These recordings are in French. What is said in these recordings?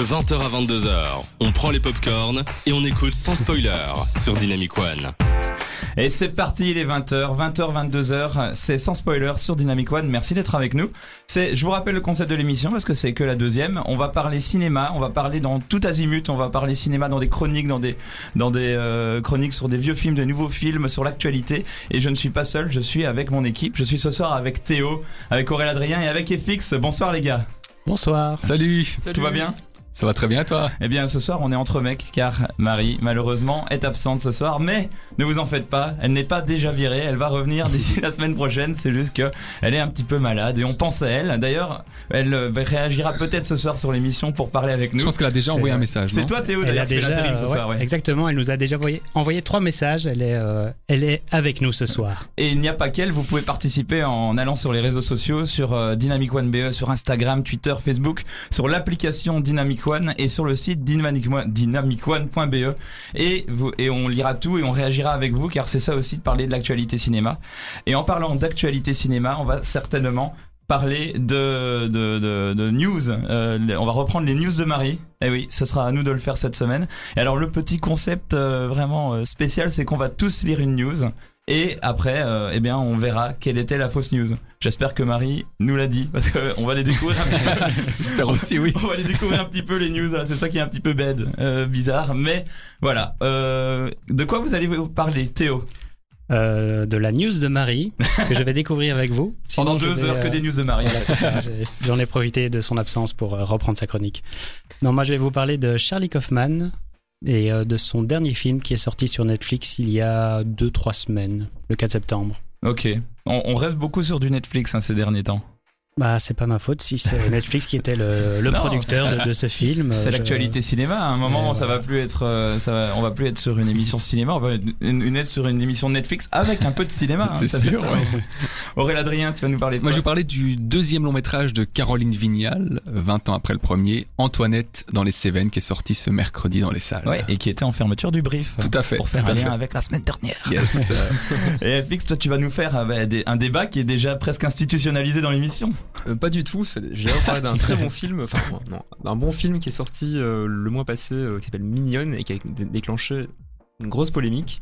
De 20h à 22h, on prend les popcorns et on écoute sans spoiler sur Dynamic One. Et c'est parti, il est 20h, 20h, 22h, c'est sans spoiler sur Dynamic One. Merci d'être avec nous. C'est, je vous rappelle le concept de l'émission parce que c'est que la deuxième. On va parler cinéma, on va parler dans tout azimut, on va parler cinéma dans des chroniques, dans des, dans des euh, chroniques sur des vieux films, des nouveaux films, sur l'actualité. Et je ne suis pas seul, je suis avec mon équipe. Je suis ce soir avec Théo, avec Aurélien Adrien et avec FX. Bonsoir les gars. Bonsoir. Salut. Tout va bien? Ça va très bien toi? Eh bien, ce soir, on est entre mecs, car Marie, malheureusement, est absente ce soir. Mais ne vous en faites pas, elle n'est pas déjà virée. Elle va revenir d'ici la semaine prochaine. C'est juste que elle est un petit peu malade et on pense à elle. D'ailleurs, elle euh, réagira peut-être ce soir sur l'émission pour parler avec nous. Je pense qu'elle a déjà C'est- envoyé un message. C'est non? toi, Théo, Elle d'ailleurs, a qui fait l'intérim ce euh, soir. ouais. exactement. Elle nous a déjà envoyé, envoyé trois messages. Elle est, euh, elle est avec nous ce soir. Et il n'y a pas qu'elle, vous pouvez participer en allant sur les réseaux sociaux, sur euh, Dynamic One BE, sur Instagram, Twitter, Facebook, sur l'application Dynamic Et sur le site dynamic One- dynamicone.be. Et, vous, et on lira tout et on réagira avec vous car c'est ça aussi de parler de l'actualité cinéma. Et en parlant d'actualité cinéma, on va certainement parler de, de, de, news. Euh, on va reprendre les news de Marie. Et oui, ce sera à nous de le faire cette semaine. Et alors le petit concept euh, vraiment euh, spécial, c'est qu'on va tous lire une news. Et après, euh, eh bien, on verra quelle était la fausse news. J'espère que Marie nous l'a dit, parce qu'on va les découvrir un petit peu. J'espère aussi, oui. On va les découvrir un petit peu les news. C'est ça qui est un petit peu bête, euh, bizarre. Mais voilà. Euh, de quoi vous allez vous parler, Théo? Euh, de la news de Marie que je vais découvrir avec vous. Sinon, Pendant deux vais, heures que euh, des news de Marie. Voilà, c'est ça. J'ai- J'en ai profité de son absence pour reprendre sa chronique. Non, moi je vais vous parler de Charlie Kaufman et euh, de son dernier film qui est sorti sur Netflix il y a 2-3 semaines, le 4 septembre. Ok. On, reste beaucoup sur du Netflix hein, ces derniers temps. Bah, c'est pas ma faute si c'est Netflix qui était le, le Non, producteur de, de ce film. C'est Je- l'actualité cinéma. À un moment, Ouais, ça voilà. va plus être, euh, ça va, on va plus être sur une émission cinéma. On va être, une, une être sur une émission Netflix avec un peu de cinéma. hein, C'est sûr, ouais. Aurélien Adrien, tu vas nous parler de Moi, quoi je vais parler du deuxième long métrage de Caroline Vignal, 20 ans après le premier, Antoinette dans les Cévennes, qui est sorti ce mercredi dans les salles. Ouais, et qui était en fermeture du brief. Tout à fait. Pour faire un lien fait. avec la semaine dernière. Yes. Et FX, toi, tu vas nous faire euh, bah, des- un débat qui est déjà presque institutionnalisé dans l'émission. Euh, pas du tout. J'ai parlé d'un très bon film, enfin non, d'un bon film qui est sorti euh, le mois passé, euh, qui s'appelle Mignonne et qui a dé- déclenché une grosse polémique.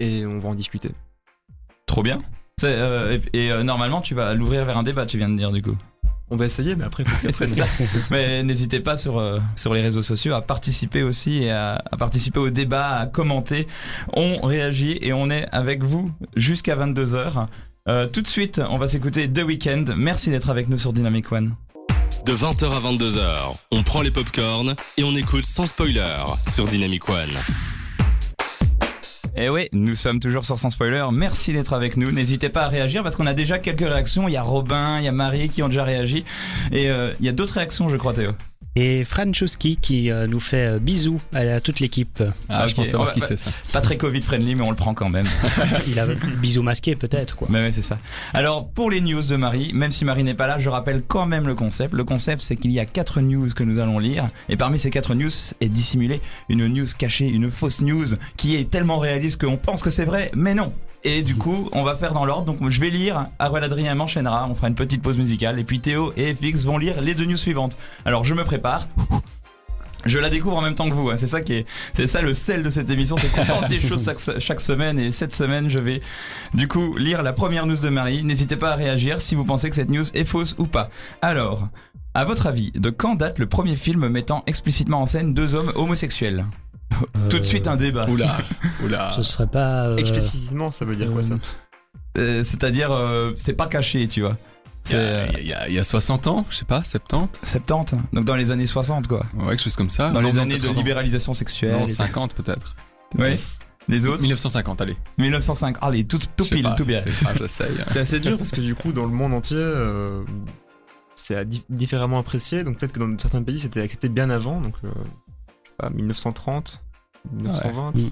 Et on va en discuter. Trop bien. Et et, normalement, tu vas l'ouvrir vers un débat, tu viens de dire du coup. On va essayer, mais après, il faut que ça ça. Mais n'hésitez pas sur, euh, sur les réseaux sociaux à participer aussi et à, à participer au débat, à commenter. On réagit et on est avec vous jusqu'à 22h. Euh, tout de suite, on va s'écouter The Weeknd. Merci d'être avec nous sur Dynamic One. De 20h à 22h, on prend les popcorns et on écoute sans spoiler sur Dynamic One. Et Eh oui, nous sommes toujours sur Sans Spoiler. Merci d'être avec nous. N'hésitez pas à réagir parce qu'on a déjà quelques réactions. Il y a Robin, il y a Marie qui ont déjà réagi. Et euh, il y a d'autres réactions, je crois, Théo. Et Franchowski qui euh, nous fait euh, bisous à, à toute l'équipe. Ah, Ok, je pense savoir ouais, qui ouais. c'est ça. Pas très Covid-friendly, mais on le prend quand même. Il a bisous masqués peut-être quoi. Mais ouais, c'est ça. Alors, pour les news de Marie, même si Marie n'est pas là, je rappelle quand même le concept. Le concept, c'est qu'il y a quatre news que nous allons lire. Et parmi ces quatre news est dissimulée une news cachée, une fausse news qui est tellement réaliste qu'on pense que c'est vrai, mais non. Et du coup, on va faire dans l'ordre. Donc, je vais lire. Arwell Adrien m'enchaînera. On fera une petite pause musicale. Et puis Théo et FX vont lire les deux news suivantes. Alors, je me prépare. Je la découvre en même temps que vous. hein. C'est ça qui est, c'est ça le sel de cette émission, c'est qu'on tente des choses chaque semaine. Et cette semaine, je vais du coup lire la première news de Marie. N'hésitez pas à réagir si vous pensez que cette news est fausse ou pas. Alors, à votre avis, de quand date le premier film mettant explicitement en scène deux hommes homosexuels? Tout de suite un débat. Oula, oula. Ce serait pas. euh, Explicitement, ça veut dire quoi ça Euh, C'est-à-dire, euh, c'est pas caché, tu vois. Il y, a, euh, il y a- il y a 60 ans, je sais pas, 70 70, donc dans les années 60, quoi. Ouais, quelque chose comme ça. Dans les années de dans- libéralisation sexuelle. Tout. 50 peut-être. Ouais. Les autres 1950, allez. 1905. Allez, tout, tout pile, pas, tout bien. je sais pas, j'essaye. C'est assez dur parce que du coup, dans le monde entier, euh, c'est di- différemment apprécié. Donc peut-être que dans certains pays, c'était accepté bien avant. Donc, euh, je sais pas, 1930, 1920. Ouais.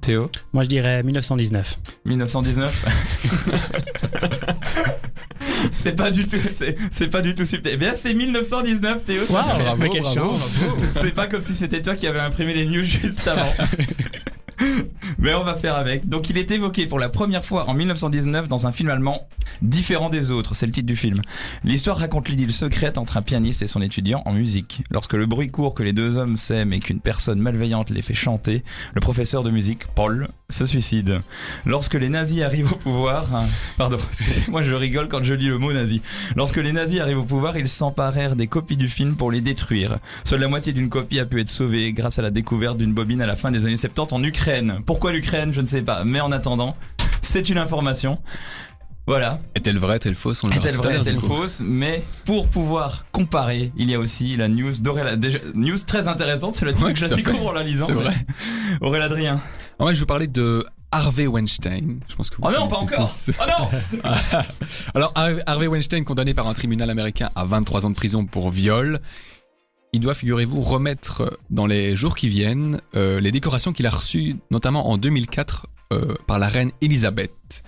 Théo Moi je dirais 1919. 1919 C'est pas du tout, c'est, pas du tout subtil. Eh bien, c'est 1919, Théo. Waouh, bravo, mais quelle bravo, chance. C'est pas comme si c'était toi qui avais imprimé les news juste avant. Mais on va faire avec. Donc il est évoqué pour la première fois en 1919 dans un film allemand différent des autres, c'est le titre du film. L'histoire raconte l'idylle secrète entre un pianiste et son étudiant en musique. Lorsque le bruit court que les deux hommes s'aiment et qu'une personne malveillante les fait chanter, le professeur de musique, Paul, se suicide. Lorsque les nazis arrivent au pouvoir, hein, pardon, excusez-moi, je rigole quand je lis le mot nazi. Lorsque les nazis arrivent au pouvoir, ils s'emparèrent des copies du film pour les détruire. Seule la moitié d'une copie a pu être sauvée grâce à la découverte d'une bobine à la fin des années 70 en Ukraine. Pourquoi l'Ukraine Je ne sais pas. Mais en attendant, c'est une information. Voilà. Est-elle vraie, est-elle fausse On Est-elle vraie, est-elle fausse Mais pour pouvoir comparer, il y a aussi la news. Déjà, news très intéressante, c'est la news Ouais, que découvre en la lisant. C'est vrai. Aurélien Adrien. Ah, Moi, je vais vous parler de Harvey Weinstein. Je pense que vous Oh non, pas encore tous. Oh non Alors, Harvey Harvey Weinstein, condamné par un tribunal américain à 23 ans de prison pour viol, il doit, figurez-vous, remettre dans les jours qui viennent euh, les décorations qu'il a reçues, notamment en 2004, euh, par la reine Elisabeth.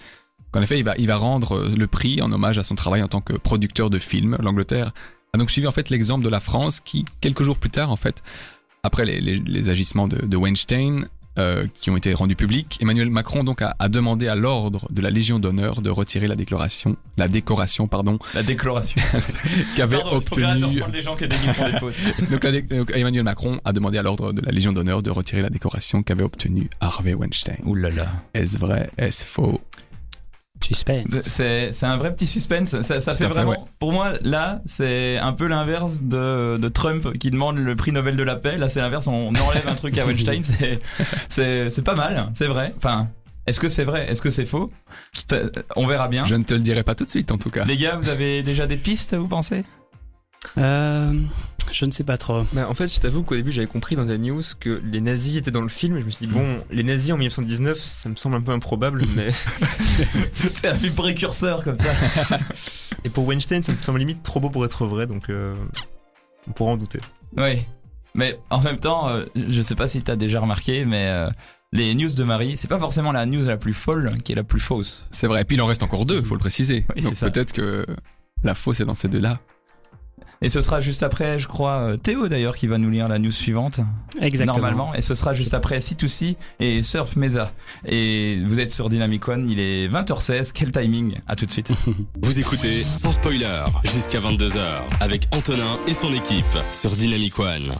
En effet, il va, rendre euh, le prix en hommage à son travail en tant que producteur de films. L'Angleterre a donc suivi en fait l'exemple de la France qui, quelques jours plus tard, en fait, après les, agissements de Weinstein, euh, qui ont été rendus publics, Emmanuel Macron donc a, a demandé à l'ordre de la Légion d'honneur de retirer la déclaration, la décoration pardon, La déclaration. qu'avait Pardon, faut que j'arrête de obtenu. reprendre les gens qui des. Donc, la donc, Emmanuel Macron a demandé à l'ordre de la Légion d'honneur de retirer la décoration qu'avait obtenue Harvey Weinstein. Ouh là là. Est-ce vrai? Est-ce faux? Suspense. C'est c'est un vrai petit suspense. Ça, fait à fait, vraiment. ouais. Pour moi, là, c'est un peu l'inverse de, de Trump qui demande le prix Nobel de la paix. Là, c'est l'inverse. On enlève un truc à Weinstein. C'est- C'est c'est pas mal. C'est vrai. Enfin, est-ce que c'est vrai? Est-ce que c'est faux? On verra bien. Je ne te le dirai pas tout de suite en tout cas. Les gars, vous avez déjà des pistes, vous pensez? Euh, je ne sais pas trop. Bah, en fait, je t'avoue qu'au début, j'avais compris dans la news que les nazis étaient dans le film. Et je me suis dit, bon, les nazis en 1919, ça me semble un peu improbable. mais C'est un film précurseur comme ça. Et pour Weinstein, ça me semble limite trop beau pour être vrai. Donc, euh, on pourra en douter. Oui. Mais en même temps, euh, je sais pas si t'as déjà remarqué, mais euh, les news de Marie, c'est pas forcément la news la plus folle qui est la plus fausse. C'est vrai. Et puis il en reste encore deux, faut le préciser. Oui, Donc c'est ça. peut-être que la fausse est dans ces deux-là. Et ce sera juste après, je crois, euh, Théo d'ailleurs qui va nous lire la news suivante. Exactement. Normalement. Et ce sera juste après C2C et Surf Mesa. Et vous êtes sur Dynamic One, il est 20h16. Quel timing À tout de suite. Vous écoutez sans spoiler jusqu'à 22h avec Antonin et son équipe sur Dynamic One.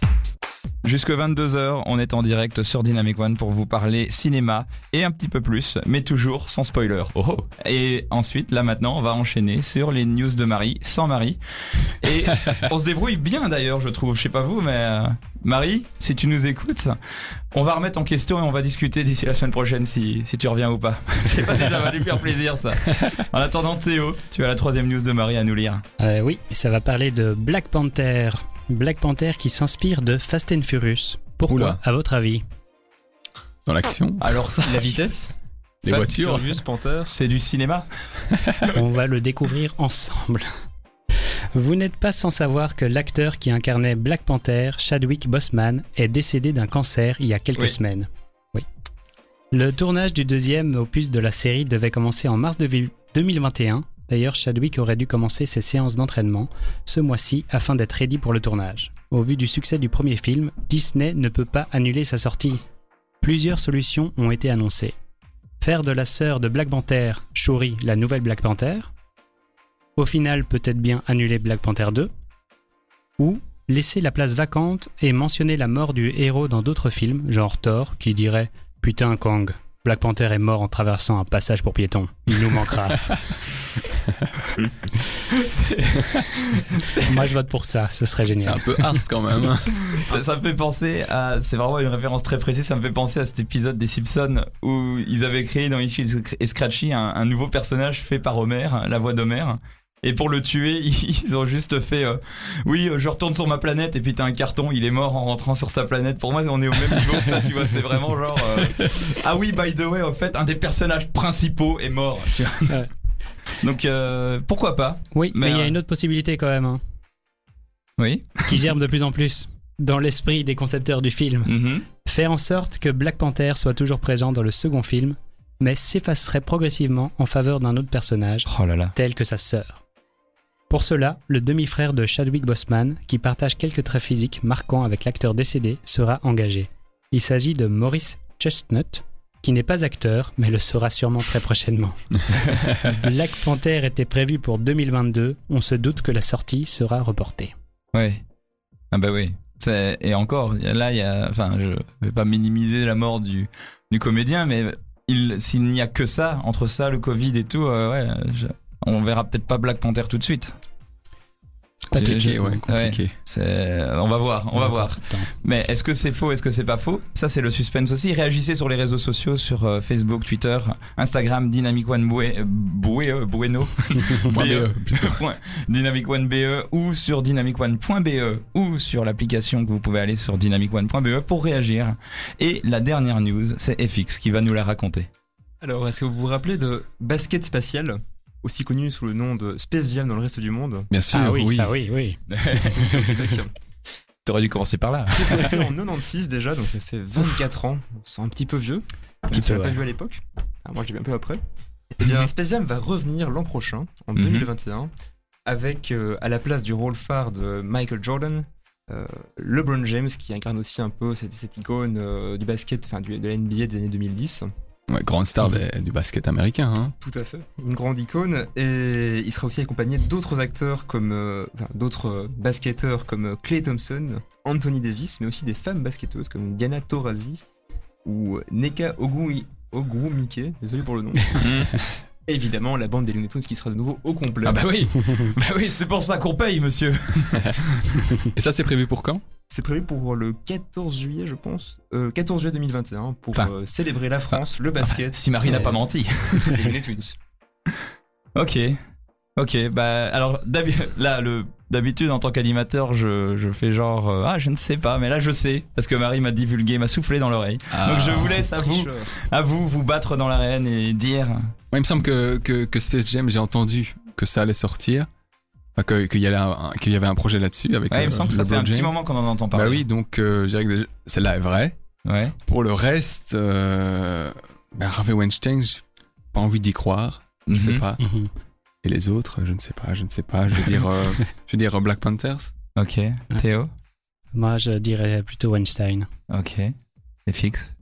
Jusque 22h, on est en direct sur Dynamic One pour vous parler cinéma et un petit peu plus, mais toujours sans spoiler. Oh oh. Et ensuite, là maintenant, on va enchaîner sur les news de Marie, sans Marie. Et on se débrouille bien d'ailleurs, je trouve. Je sais pas vous, mais euh, Marie, si tu nous écoutes, on va remettre en question et on va discuter d'ici la semaine prochaine si, si tu reviens ou pas. Je sais pas si ça va lui faire plaisir ça. En attendant, Théo, tu as la troisième news de Marie à nous lire. Euh, oui, ça va parler de Black Panther. Black Panther qui s'inspire de Fast and Furious. Pourquoi, Oula. à votre avis? Dans l'action, Alors ça, La vitesse les Fast voitures. Furious, Panther. c'est du cinéma. On va le découvrir ensemble. Vous n'êtes pas sans savoir que l'acteur qui incarnait Black Panther, Chadwick Boseman, est décédé d'un cancer il y a quelques Oui. semaines. Oui. Le tournage du deuxième opus de la série devait commencer en mars de 2021. D'ailleurs, Chadwick aurait dû commencer ses séances d'entraînement ce mois-ci afin d'être ready pour le tournage. Au vu du succès du premier film, Disney ne peut pas annuler sa sortie. Plusieurs solutions ont été annoncées. Faire de la sœur de Black Panther, Shuri, la nouvelle Black Panther. Au final, peut-être bien annuler Black Panther 2. Ou laisser la place vacante et mentionner la mort du héros dans d'autres films, genre Thor, qui dirait Putain, Kang, Black Panther est mort en traversant un passage pour piétons. Il nous manquera. Moi, je vote pour ça. Ce serait C'est génial. un peu hard quand même. Ça, ça me fait penser à. C'est vraiment une référence très précise. Ça me fait penser à cet épisode des Simpsons où ils avaient créé dans Itchy et Scratchy un, un nouveau personnage fait par Homer, la voix d'Homer. Et pour le tuer, ils ont juste fait euh, Oui, euh, je retourne sur ma planète. Et puis t'as un carton, il est mort en rentrant sur sa planète. Pour moi, on est au même niveau que ça, tu vois. C'est vraiment genre euh, Ah oui, by the way, en fait, un des personnages principaux est mort, tu vois. Ouais. Donc euh, pourquoi pas Oui, mais Mais, il y a une autre possibilité quand même, hein, Oui. qui germe de plus en plus dans l'esprit des concepteurs du film. Mhm. Faire en sorte que Black Panther soit toujours présent dans le second film, mais s'effacerait progressivement en faveur d'un autre personnage, Oh là là. tel que sa sœur. Pour cela, le demi-frère de Chadwick Boseman, qui partage quelques traits physiques marquants avec l'acteur décédé, sera engagé. Il s'agit de Maurice Chestnut, qui n'est pas acteur, mais le sera sûrement très prochainement. Black Panther était prévu pour 2022. On se doute que la sortie sera reportée. Ouais. Ah bah oui. Et encore, là, il y a. Enfin, je vais pas minimiser la mort du, du comédien, mais il, s'il n'y a que ça, entre ça, le Covid et tout, euh, ouais, je- on verra peut-être pas Black Panther tout de suite. Compliqué, ouais, compliqué. C'est- On va voir, on va voir. Attends. Mais est-ce que c'est faux, est-ce que c'est pas faux? Ça, c'est le suspense aussi. Réagissez sur les réseaux sociaux, sur euh, Facebook, Twitter, Instagram, Dynamic One Bue, Bue, euh, Bueno, BE, point, Dynamic One BE ou sur dynamicone.be ou sur l'application que vous pouvez aller sur dynamicone.be pour réagir. Et la dernière news, c'est FX qui va nous la raconter. Alors, est-ce que vous vous rappelez de Basket Spatial, aussi connu sous le nom de Space Jam dans le reste du monde Bien sûr, Ah oui, oui. ça oui, oui. T'aurais dû commencer par là. Sorti en 96 déjà, donc ça fait 24 ans. C'est un petit peu vieux. Un On petit ne peu, pas ouais. vu à l'époque. Ah, moi, je l'ai vu un peu après. Eh bien, Space Jam va revenir l'an prochain, en Mhm. 2021, avec euh, à la place du rôle phare de Michael Jordan, euh, LeBron James, qui incarne aussi un peu cette, cette icône euh, du basket, enfin de la NBA des années 2010. Ouais, grande star des- du basket américain. Hein. Tout à fait. Une grande icône. Et il sera aussi accompagné d'autres acteurs comme. euh, enfin, d'autres euh, basketteurs comme euh, Clay Thompson, Anthony Davis, mais aussi des femmes basketteuses comme Diana Taurasi ou Neka Ogumi, Ogumike. Désolé pour le nom. Évidemment, la bande des Looney Tunes qui sera de nouveau au complet. Ah bah oui, bah oui, c'est pour ça qu'on paye, monsieur. Et ça, c'est prévu pour quand? C'est prévu pour le 14 juillet, je pense. Euh, 14 juillet 2021, pour Enfin. euh, célébrer la France, le basket. Si Marie n'a Ouais. pas menti. et les. Ok, ok. Bah alors là, le d'habitude en tant qu'animateur, je, je fais genre euh, ah je ne sais pas, mais là je sais parce que Marie m'a divulgué, m'a soufflé dans l'oreille. Donc je vous laisse à vous, à vous vous battre dans l'arène et dire. Moi, il me semble que, que, que Space Jam, j'ai entendu que ça allait sortir. Qu'il y, qu'il y avait un projet là-dessus avec Ouais, il me euh, semble que ça fait un petit moment qu'on en entend parler. Bah oui, donc euh, je dirais que celle-là est vraie. Ouais. Pour le reste, euh, bah, Harvey Weinstein, j'ai pas envie d'y croire. Je sais Mhm. pas. Mhm. Et les autres, je ne sais pas, je ne sais pas. Je veux dire, euh, je veux dire Black Panthers. Ok. Théo? Moi, je dirais plutôt Weinstein. Ok. C'est fixe.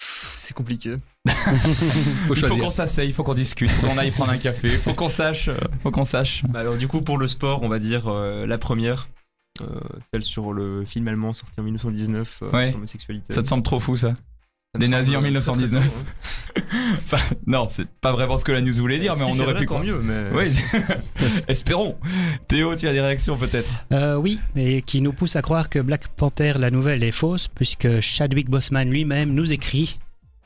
C'est compliqué. Faut Il faut qu'on s'asseye, il faut qu'on discute, il faut qu'on aille prendre un café, il faut qu'on sache, euh, faut qu'on sache. Bah alors du coup pour le sport on va dire euh, la première, euh, celle sur le film allemand sorti en 1919 euh, Ouais. sur l'homosexualité. Ça te semble trop fou ça des nazis en très, très 1919. tôt, hein. Enfin, non, c'est pas vraiment ce que la news voulait dire, mais Si on aurait vrai, pu tant mieux mais Oui, espérons. Théo, tu as des réactions peut-être? Euh, oui, et qui nous pousse à croire que Black Panther, la nouvelle, est fausse, puisque Chadwick Boseman lui-même nous écrit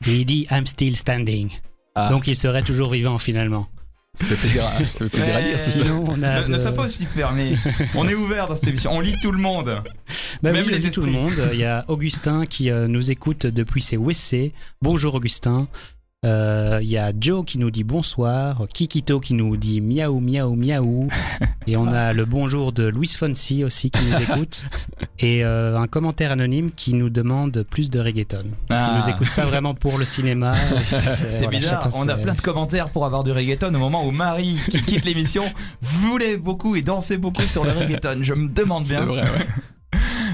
et il dit I'm still standing. Ah. Donc il serait toujours vivant finalement. Ça fait plaisir à, ça fait plaisir à dire. Sinon, on a. Ne, ne de- sois pas aussi fermé. On est ouvert dans cette émission. On lit tout le monde. Bah Même oui, les lis tout le monde. Il y a Augustin qui euh, nous écoute depuis ses WC. Bonjour Augustin. Euh, Il y a Joe qui nous dit bonsoir, Kikito qui nous dit miaou miaou miaou, et on a le bonjour de Luis Fonsi aussi qui nous écoute, et euh, un commentaire anonyme qui nous demande plus de reggaeton. Ah. Qui nous écoute pas vraiment pour le cinéma. C'est voilà, bizarre. On a plein de commentaires pour avoir du reggaeton au moment où Marie, qui quitte l'émission, voulait beaucoup et dansait beaucoup sur le reggaeton. Je me demande C'est bien. vrai, ouais.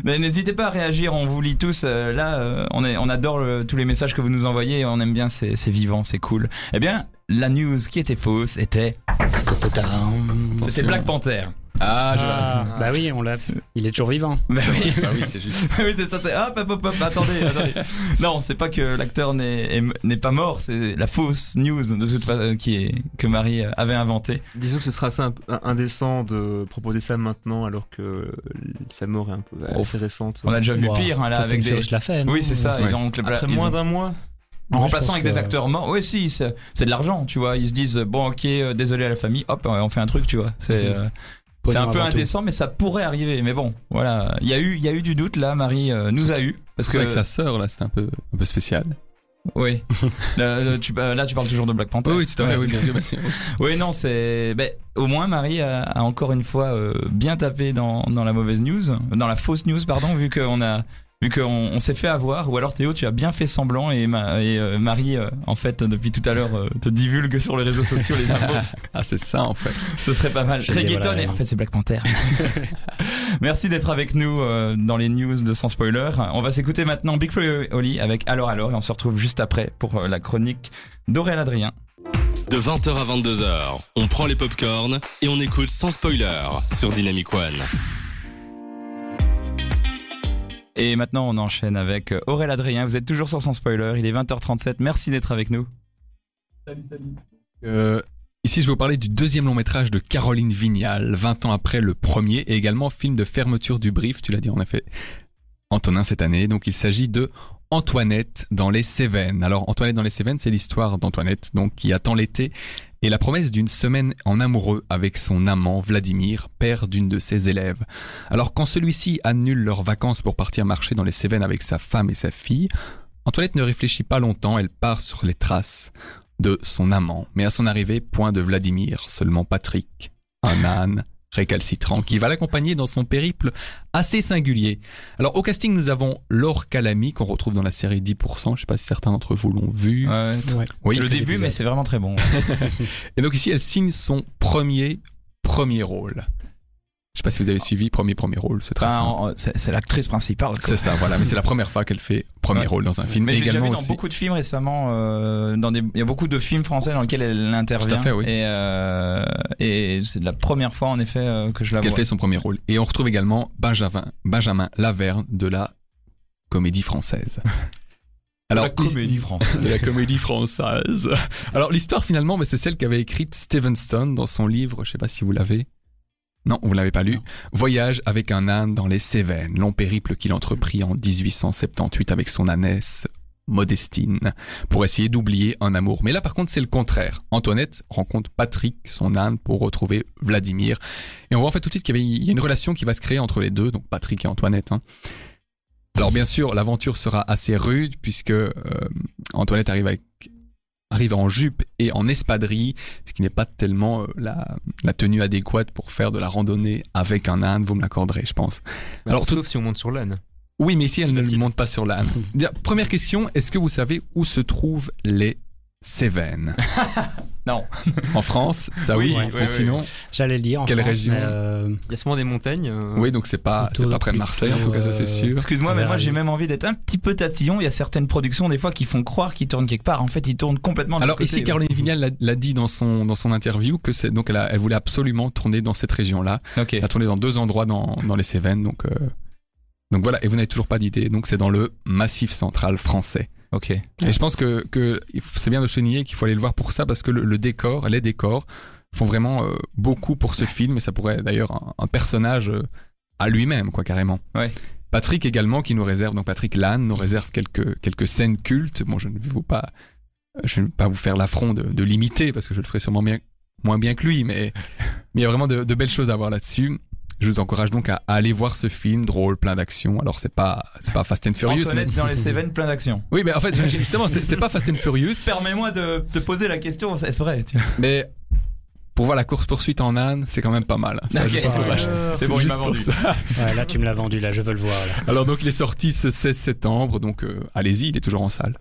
Mais N'hésitez pas à réagir, on vous lit tous. euh, là, euh, on, est, on adore le- tous les messages que vous nous envoyez, on aime bien, c'est c'est vivant, c'est cool. Eh bien, la news qui était fausse était. C'était Black Panther. Ah, je Ah, bah oui, on l'a. Il est toujours vivant. Bah oui, Bah oui, c'est juste. oui c'est ça. Hop, hop, hop, hop, attendez, attendez. Non, c'est pas que l'acteur n'est est- n'est pas mort, c'est la fausse news de toute façon qui est, que Marie avait inventée. disons que ce sera assez indécent de proposer ça maintenant alors que sa mort est un peu Oh. assez récente. On a déjà vu Wow. pire hein, là avec des. L'a fait. Oui, c'est ça. Ouais. Ils ont Après ils moins ont- d'un mois, En remplaçant avec des acteurs morts. Oui, si, c'est de l'argent, tu vois. Ils se disent, bon, ok, euh, désolé à la famille, hop, on fait un truc, tu vois. C'est Mhm. euh, c'est un peu tout. indécent, mais ça pourrait arriver. Mais bon, voilà. Il y, a eu- il y a eu du doute, là, Marie euh, nous a eu. Parce C'est que. vrai que sa sœur, là, c'était un peu, un peu spécial. Oui. là, là, tu, euh, là, tu parles toujours de Black Panther. Oui, tout à fait, oui, bien sûr, bien sûr. Oui, non, c'est. Ben, au moins, Marie a, a encore une fois euh, bien tapé dans, dans la mauvaise news, dans la fausse news, pardon, vu qu'on a vu qu'on on s'est fait avoir, ou alors Théo, tu as bien fait semblant et, Ma- et, euh, Marie, euh, en fait, depuis tout à l'heure, euh, te divulgue sur les réseaux sociaux les infos. Ah, c'est ça en fait. Ce serait pas mal. Reggaeton voilà, et en fait c'est Black Panther. Merci d'être avec nous euh, dans les news de Sans Spoiler. On va s'écouter maintenant Big Flo et Oli avec Alors Alors et on se retrouve juste après pour euh, la chronique d'Aurélien Adrien. De 20h à 22h, on prend les popcorns et on écoute sans spoiler sur Dynamic One. Et maintenant on enchaîne avec euh, Aurélien Adrien. Vous êtes toujours sur Sans Spoiler. Il est 20h37. Merci d'être avec nous. Euh, ici, je vais vous parler du deuxième long métrage de Caroline Vignal, 20 ans après le premier, et également film de fermeture du brief, tu l'as dit, on a fait Antonin cette année. Donc il s'agit de Antoinette dans les Cévennes. Alors Antoinette dans les Cévennes, c'est l'histoire d'Antoinette, donc qui attend l'été et la promesse d'une semaine en amoureux avec son amant Vladimir, père d'une de ses élèves. Alors quand celui-ci annule leurs vacances pour partir marcher dans les Cévennes avec sa femme et sa fille, Antoinette ne réfléchit pas longtemps, elle part sur les traces de son amant. Mais à son arrivée, point de Vladimir, seulement Patrick, un âne récalcitrant qui va l'accompagner dans son périple assez singulier. Alors au casting, nous avons Laure Calamy qu'on retrouve dans la série 10%, je sais pas si certains d'entre vous l'ont vu. Ouais, Ouais. Oui, le début, mais c'est vraiment très bon. Et donc ici, elle signe son premier premier rôle. Je sais pas si vous avez suivi premier premier rôle, c'est très Enfin, c'est l'actrice principale. C'est ça, voilà. Mais c'est la première fois qu'elle fait premier Ouais. rôle dans un film. Mais déjà également vu dans aussi. beaucoup de films récemment. euh, dans des, il y a beaucoup de films français dans lesquels elle intervient. Tout à fait, oui. Et, euh, et c'est la première fois en effet euh, que je la qu'elle vois. fait son premier rôle. Et on retrouve également Benjamin, Benjamin Laverne de la comédie française. Alors, la comédie française. de la comédie française. Alors l'histoire finalement, mais c'est celle qu'avait écrite Stevenson dans son livre, je sais pas si vous l'avez. Non, vous l'avez pas lu. Voyage avec un âne dans les Cévennes, long périple qu'il entreprit en 1878 avec son ânesse Modestine pour essayer d'oublier un amour. Mais là par contre c'est le contraire. Antoinette rencontre Patrick, son âne, pour retrouver Vladimir. Et on voit en fait tout de suite qu'il y, a une relation qui va se créer entre les deux, donc Patrick et Antoinette. hein. Alors bien sûr, l'aventure sera assez rude puisque euh, Antoinette arrive avec arrive en jupe et en espadrille, ce qui n'est pas tellement euh, la, la tenue adéquate pour faire de la randonnée avec un âne, vous me l'accorderez, je pense. Alors, sauf si on monte sur l'âne. Oui, mais ici, elle ne le monte pas sur l'âne. Première question, est-ce que vous savez où se trouvent les Cévennes? Non. En France, ça Oui, oui. sinon, J'allais le dire en Quelle France, région mais, euh, Il y a souvent des montagnes. euh, oui, donc c'est pas, c'est pas près de Marseille, en tout cas, ça c'est sûr. Excuse-moi, mais moi j'ai même envie d'être un petit peu tatillon. Il y a certaines productions des fois qui font croire qu'ils tournent quelque part. En fait, ils tournent complètement. de Alors côté. ici, Caroline Vignal l'a- l'a dit dans son dans son interview que c'est donc elle, a- elle voulait absolument tourner dans cette région-là. Ok. Elle a tourné dans deux endroits dans, dans les Cévennes, donc euh, donc voilà. Et vous n'avez toujours pas d'idée. Donc c'est dans le Massif central français. Ok. Et je pense que, c'est bien de souligner qu'il faut aller le voir pour ça parce que le, le décor, les décors font vraiment euh, beaucoup pour ce film et ça pourrait d'ailleurs un, un personnage euh, à lui-même, quoi, carrément. Ouais. Patrick également qui nous réserve, donc Patrick Lannes nous réserve quelques, quelques scènes cultes. Bon, je ne vais vous pas, je ne vais pas vous faire l'affront de, de l'imiter parce que je le ferai sûrement bien, moins bien que lui, mais, mais il y a vraiment de, de belles choses à voir là-dessus. Je vous encourage donc à, à aller voir ce film drôle, plein d'action. Alors c'est pas, c'est pas Fast and Furious, mais Antoinette dans les Cévennes, plein d'action. oui, mais en fait, justement, c'est pas Fast and Furious, Permets-moi de te poser la question. C'est vrai. tu vois? mais pour voir la course poursuite en âne, c'est quand même pas mal. C'est bon, il Juste m'a pour vendu. ça. ouais, là tu me l'as vendu, là je veux le voir. Là. Alors donc il est sorti ce 16 septembre, donc euh, allez-y, il est toujours en salle.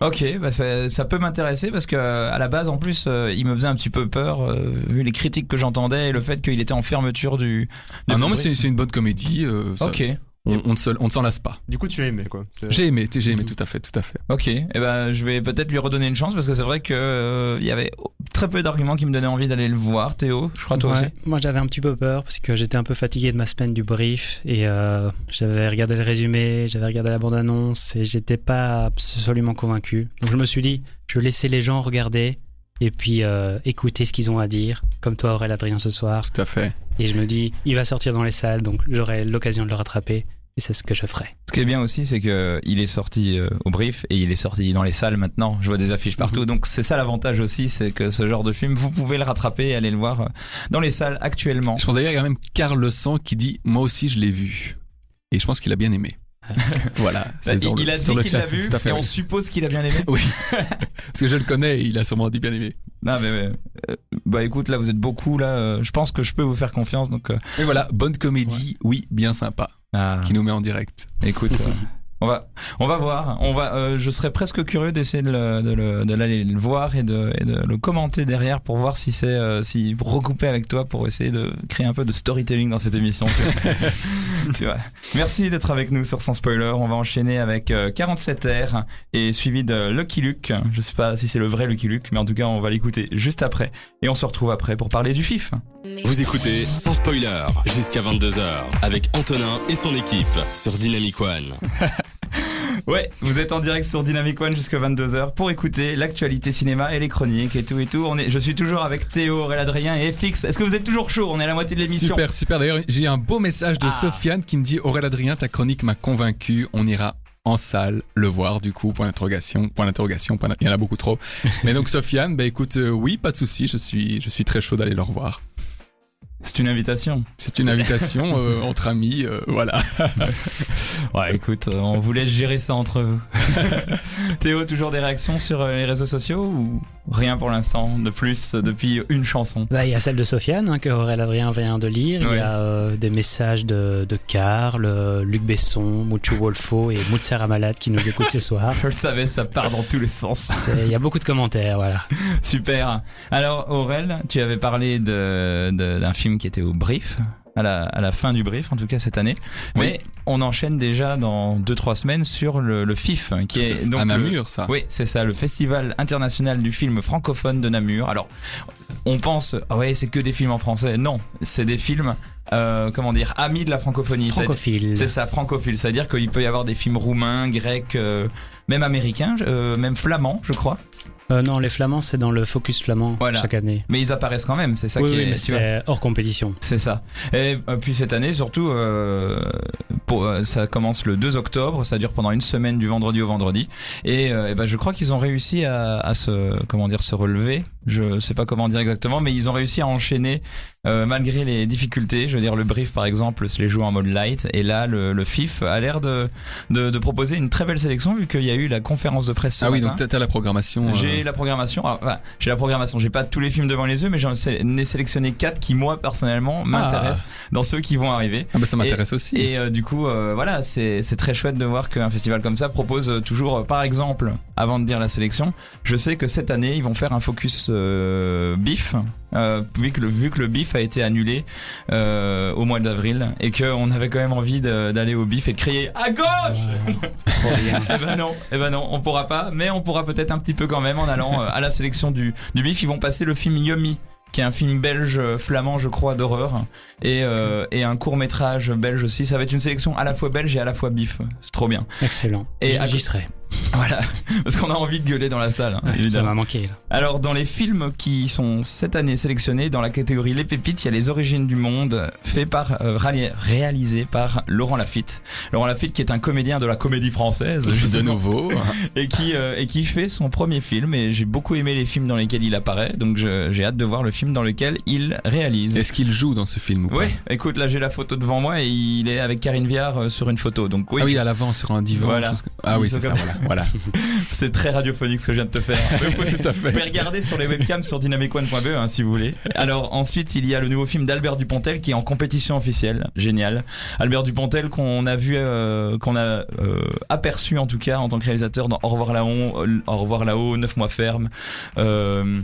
Ok, bah ça, ça peut m'intéresser parce que à la base, en plus, euh, il me faisait un petit peu peur euh, vu les critiques que j'entendais et le fait qu'il était en fermeture du. Ah non, mais c'est c'est une bonne comédie. euh, ça- Ok, on, on ne se- on ne s'en lasse pas. Du coup, tu as aimé quoi. J'ai aimé, j'ai aimé, tout à fait, tout à fait. ok. Et ben, je vais peut-être lui redonner une chance parce que c'est vrai que euh, il y avait très peu d'arguments qui me donnaient envie d'aller le voir. Théo, je crois toi Ouais, aussi. Moi j'avais un petit peu peur parce que j'étais un peu fatigué de ma semaine du brief et euh, j'avais regardé le résumé, j'avais regardé la bande-annonce et j'étais pas absolument convaincu. Donc je me suis dit, je vais laisser les gens regarder et puis euh, écouter ce qu'ils ont à dire, comme toi Aurélien Adrien ce soir. Tout à fait. Et je me dis, il va sortir dans les salles, donc j'aurai l'occasion de le rattraper et c'est ce que je ferai. Ce qui est bien aussi, c'est que il est sorti euh, au brief et il est sorti dans les salles maintenant. Je vois des affiches partout, Mhm. donc c'est ça l'avantage aussi, c'est que ce genre de film, vous pouvez le rattraper et aller le voir euh, dans les salles actuellement. Je pense d'ailleurs qu'il y a même Carl Le Sang qui dit Moi aussi je l'ai vu. Et je pense qu'il a bien aimé. voilà. Bah, c'est dans il, le- il a dit qu'il l'a chat, vu et on suppose qu'il a bien aimé. Oui. Parce que je le connais il a sûrement dit bien aimé. Non mais euh, bah écoute, là vous êtes beaucoup là. euh, je pense que je peux vous faire confiance. Donc, euh, Et voilà, bonne comédie, oui, bien sympa, ah, qui nous met en direct. écoute, euh, on va, on va voir. On va, euh, je serais presque curieux d'essayer de, le- de, le- de l'aller le voir et de, et de le commenter derrière pour voir si c'est, euh, si recouper avec toi pour essayer de créer un peu de storytelling dans cette émission. tu vois. Tu vois. Merci d'être avec nous sur Sans Spoiler. On va enchaîner avec euh, 47 R et suivi de Lucky Luke. Je sais pas si c'est le vrai Lucky Luke, mais en tout cas, on va l'écouter juste après. Et on se retrouve après pour parler du FIF. Vous écoutez sans spoiler jusqu'à 22h avec Antonin et son équipe sur Dynamic One. Ouais, vous êtes en direct sur Dynamic One jusqu'à 22h pour écouter l'actualité cinéma et les chroniques et tout et tout. On est, je suis toujours avec Théo, Aurélien Adrien et FX. Est-ce que vous êtes toujours chaud? On est à la moitié de l'émission. Super, super. D'ailleurs, j'ai un beau message de Ah. Sofiane qui me dit Aurélien Adrien, ta chronique m'a convaincu. On ira en salle le voir du coup point d'interrogation point d'interrogation il y en a beaucoup trop mais donc Sofiane bah écoute euh, oui pas de souci je suis je suis très chaud d'aller le revoir C'est une invitation. c'est une invitation euh, entre amis euh, voilà Ouais, écoute, euh, on voulait gérer ça entre vous. Théo, toujours des réactions sur les réseaux sociaux ou rien pour l'instant de plus depuis une chanson? Bah, il y a celle de Sofiane hein, que Aurélien Adrien vient de lire. Il Ouais. y a euh, des messages de, de Karl, Luc Besson, Mucho Wolfo et Moutsera Malade qui nous écoutent ce soir. Je le savais, ça part dans tous les sens. Il y a beaucoup de commentaires, voilà. Super. Alors, Aurel, tu avais parlé de- de- d'un qui était au brief. À la, à la fin du brief, en tout cas cette année. Oui. Mais on enchaîne déjà dans 2-3 semaines sur le, le FIF, qui est donc à le- Namur ça Oui, c'est ça, le Festival international du film francophone de Namur. Alors, on pense, ah ouais, c'est que des films en français. Non, c'est des films, euh, comment dire, amis de la francophonie. Francophile. C'est ça, francophile. C'est-à-dire qu'il peut y avoir des films roumains, grecs, euh, même américains, euh, même flamands, je crois. Euh, non, les Flamands, c'est dans le Focus Flamand Voilà. chaque année. Mais ils apparaissent quand même, c'est ça oui, qui oui, est. mais c'est hors compétition. C'est ça. Et euh, puis cette année, surtout, euh, pour, euh, ça commence le 2 octobre, ça dure pendant une semaine du vendredi au vendredi. Et, euh, eh ben, je crois qu'ils ont réussi à, à se, comment dire, se relever. Je sais pas comment dire exactement, mais ils ont réussi à enchaîner euh, malgré les difficultés. Je veux dire, le brief par exemple, se les joue en mode light. Et là, le, le FIF a l'air de, de, de proposer une très belle sélection vu qu'il y a eu la conférence de presse. ce ah oui matin. donc t'as- la programmation euh, J'ai la programmation. Alors, enfin, j'ai la programmation. J'ai pas tous les films devant les yeux, mais j'en ai sélectionné quatre qui moi personnellement m'intéressent dans ceux qui vont arriver. ah bah ça m'intéresse aussi Et euh, du coup, euh, voilà, c'est c'est très chouette de voir qu'un festival comme ça propose toujours, par exemple, avant de dire la sélection, je sais que cette année ils vont faire un focus euh, bif. Euh, vu, que le, vu que le bif a été annulé euh, au mois d'avril et qu'on avait quand même envie d'aller au bif et de crier à gauche eh ben non, eh ben non, on pourra pas, mais on pourra peut-être un petit peu quand même en allant euh, à la sélection du, du bif. Ils vont passer le film Yummy, qui est un film belge flamand, je crois, d'horreur, et, euh, et un court métrage belge aussi. Ça va être une sélection à la fois belge et à la fois bif. C'est trop bien. Excellent. Et J'y serai. Voilà, parce qu'on a envie de gueuler dans la salle, hein, Ouais, ça m'a manqué. Là. Alors, dans les films qui sont cette année sélectionnés dans la catégorie Les Pépites, il y a Les Origines du Monde, fait par, euh, réalisé par Laurent Lafitte. Laurent Lafitte, qui est un comédien de la comédie française, de nouveau et qui euh, et qui fait son premier film. Et j'ai beaucoup aimé les films dans lesquels il apparaît, donc j'ai hâte de voir le film dans lequel il réalise. est-ce qu'il joue dans ce film ou pas Oui, écoute, là j'ai la photo devant moi et il est avec Karine Viard euh, sur une photo. Donc oui, ah oui à l'avant sur un divan Voilà. que- ah oui c'est ça voilà voilà c'est très radiophonique ce que je viens de te faire. tout à Vous pouvez regarder sur les webcams sur dynamicone.be hein, si vous voulez. Alors ensuite il y a le nouveau film d'Albert Dupontel qui est en compétition officielle, génial. Albert Dupontel qu'on a vu, euh, qu'on a euh, aperçu en tout cas en tant que réalisateur dans Au revoir là-haut, euh, Au revoir là-haut, Neuf mois ferme. Euh,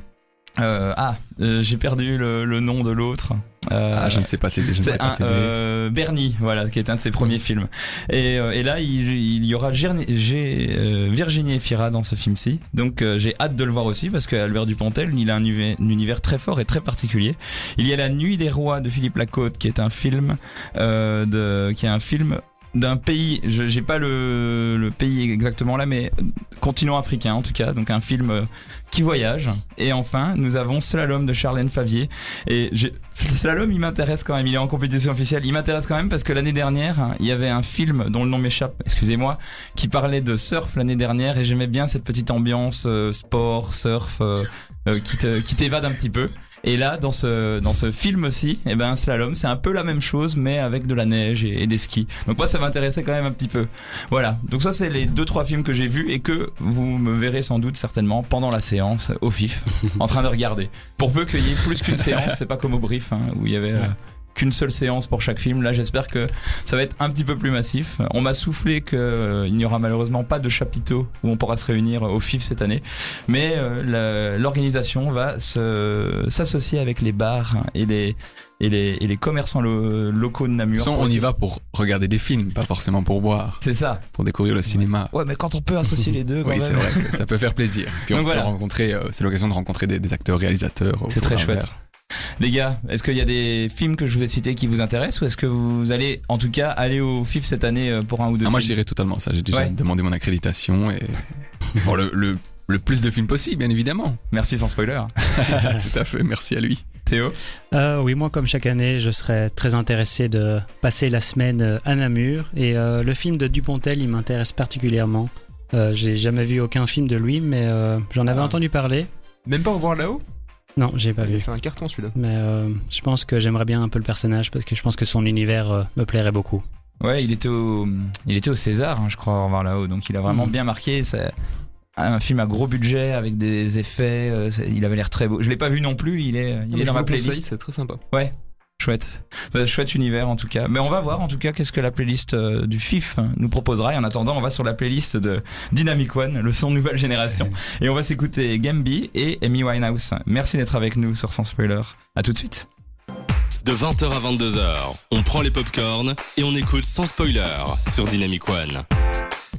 euh, ah, euh, j'ai perdu le, le nom de l'autre. Euh, ah je ne sais pas t'aider je ne sais pas un euh, Bernie, voilà, qui est un de ses premiers films. Et, euh, et là, il, il y aura j'ai, euh, Virginie Efira dans ce film-ci. Donc, euh, j'ai hâte de le voir aussi parce que Albert Dupontel, il a un univers, un univers très fort et très particulier. Il y a La Nuit des Rois de Philippe Lacôte, qui est un film euh, de, qui est un film d'un pays, je j'ai pas le, pays exactement là, mais continent africain en tout cas, donc un film euh, qui voyage. Et enfin, nous avons Slalom de Charlène Favier. Et Slalom, il m'intéresse quand même, il est en compétition officielle, il m'intéresse quand même parce que l'année dernière, il y avait un film dont le nom m'échappe, excusez-moi, qui parlait de surf l'année dernière et j'aimais bien cette petite ambiance euh, sport, surf, euh, euh, qui t'évade un petit peu. Et là, dans ce dans ce film aussi, eh ben slalom, c'est un peu la même chose, mais avec de la neige et, et des skis. Donc moi, ça m'intéressait quand même un petit peu. Voilà. Donc ça, c'est les deux trois films que j'ai vus et que vous me verrez sans doute certainement pendant la séance au FIF, en train de regarder. Pour peu qu'il y ait plus qu'une séance, c'est pas comme au brief hein, où il y avait euh, qu'une seule séance pour chaque film. Là, j'espère que ça va être un petit peu plus massif. On m'a soufflé qu'il n'y aura malheureusement pas de chapiteau où on pourra se réunir au FIF cette année, mais euh, l'organisation va s'associer avec les bars et les et les, et les commerçants lo- locaux de De Namur. toute façon, pour on y va pour regarder des films, pas forcément pour boire, C'est ça. pour découvrir le cinéma. Ouais, mais quand on peut associer les deux, quand Oui, c'est vrai que ça peut faire plaisir. Puis Donc on peut voilà. rencontrer, euh, c'est l'occasion de rencontrer des, des acteurs, réalisateurs. C'est très chouette. verre. Les gars, est-ce qu'il y a des films que je vous ai cités qui vous intéressent ou est-ce que vous allez, en tout cas, aller au FIF cette année euh, pour un ou deux Ah, moi, films j'irai totalement ça. J'ai déjà Ouais. demandé mon accréditation et bon, le, le, le plus de films possible, bien évidemment. Merci sans spoiler. Tout à fait. Merci à lui. Théo Euh, oui, moi, comme chaque année, je serais très intéressé de passer la semaine euh, à Namur. Et euh, le film de Dupontel, il m'intéresse particulièrement. Euh, J'ai jamais vu aucun film de lui, mais euh, j'en avais Ah. entendu parler. Même pas revoir là-haut? Non, j'ai pas Il vu. fait un carton celui-là. Mais euh, je pense que j'aimerais bien un peu le personnage parce que je pense que son univers euh, me plairait beaucoup. Ouais, il était au, il était au César, hein, je crois, voir là-haut. Donc il a vraiment Mhm. bien marqué. C'est un film à gros budget avec des effets. euh, il avait l'air très beau. Je l'ai pas vu non plus. Il est, il est dans ma playlist. C'est très sympa. Ouais. Chouette. Bah, chouette univers en tout cas. Mais on va voir en tout cas qu'est-ce que la playlist euh, du FIF nous proposera. Et en attendant, on va sur la playlist de Dynamic One, le son nouvelle génération. Et on va s'écouter Gambi et Amy Winehouse. Merci d'être avec nous sur Sans Spoiler. À tout de suite. De 20h à 22h, on prend les popcorns et on écoute sans spoiler sur Dynamic One.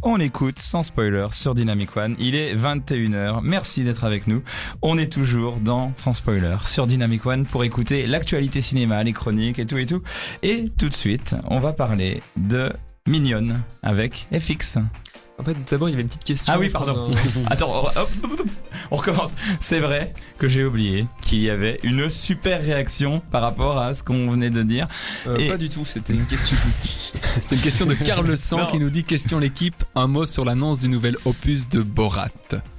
On écoute sans spoiler sur Dynamic One. Il est 21h. Merci d'être avec nous. On est toujours dans sans spoiler sur Dynamic One pour écouter l'actualité cinéma, les chroniques et tout et tout. Et tout de suite, on va parler de Mignonne avec FX. En fait, d'abord, il y avait une petite question. Ah oui, pardon. Attends, hop, on recommence. C'est vrai que j'ai oublié qu'il y avait une super réaction par rapport à ce qu'on venait de dire. Euh, Et- Pas du tout, c'était une question. C'est une question de Le. Sang qui nous dit question l'équipe, un mot sur l'annonce du nouvel opus de Borat.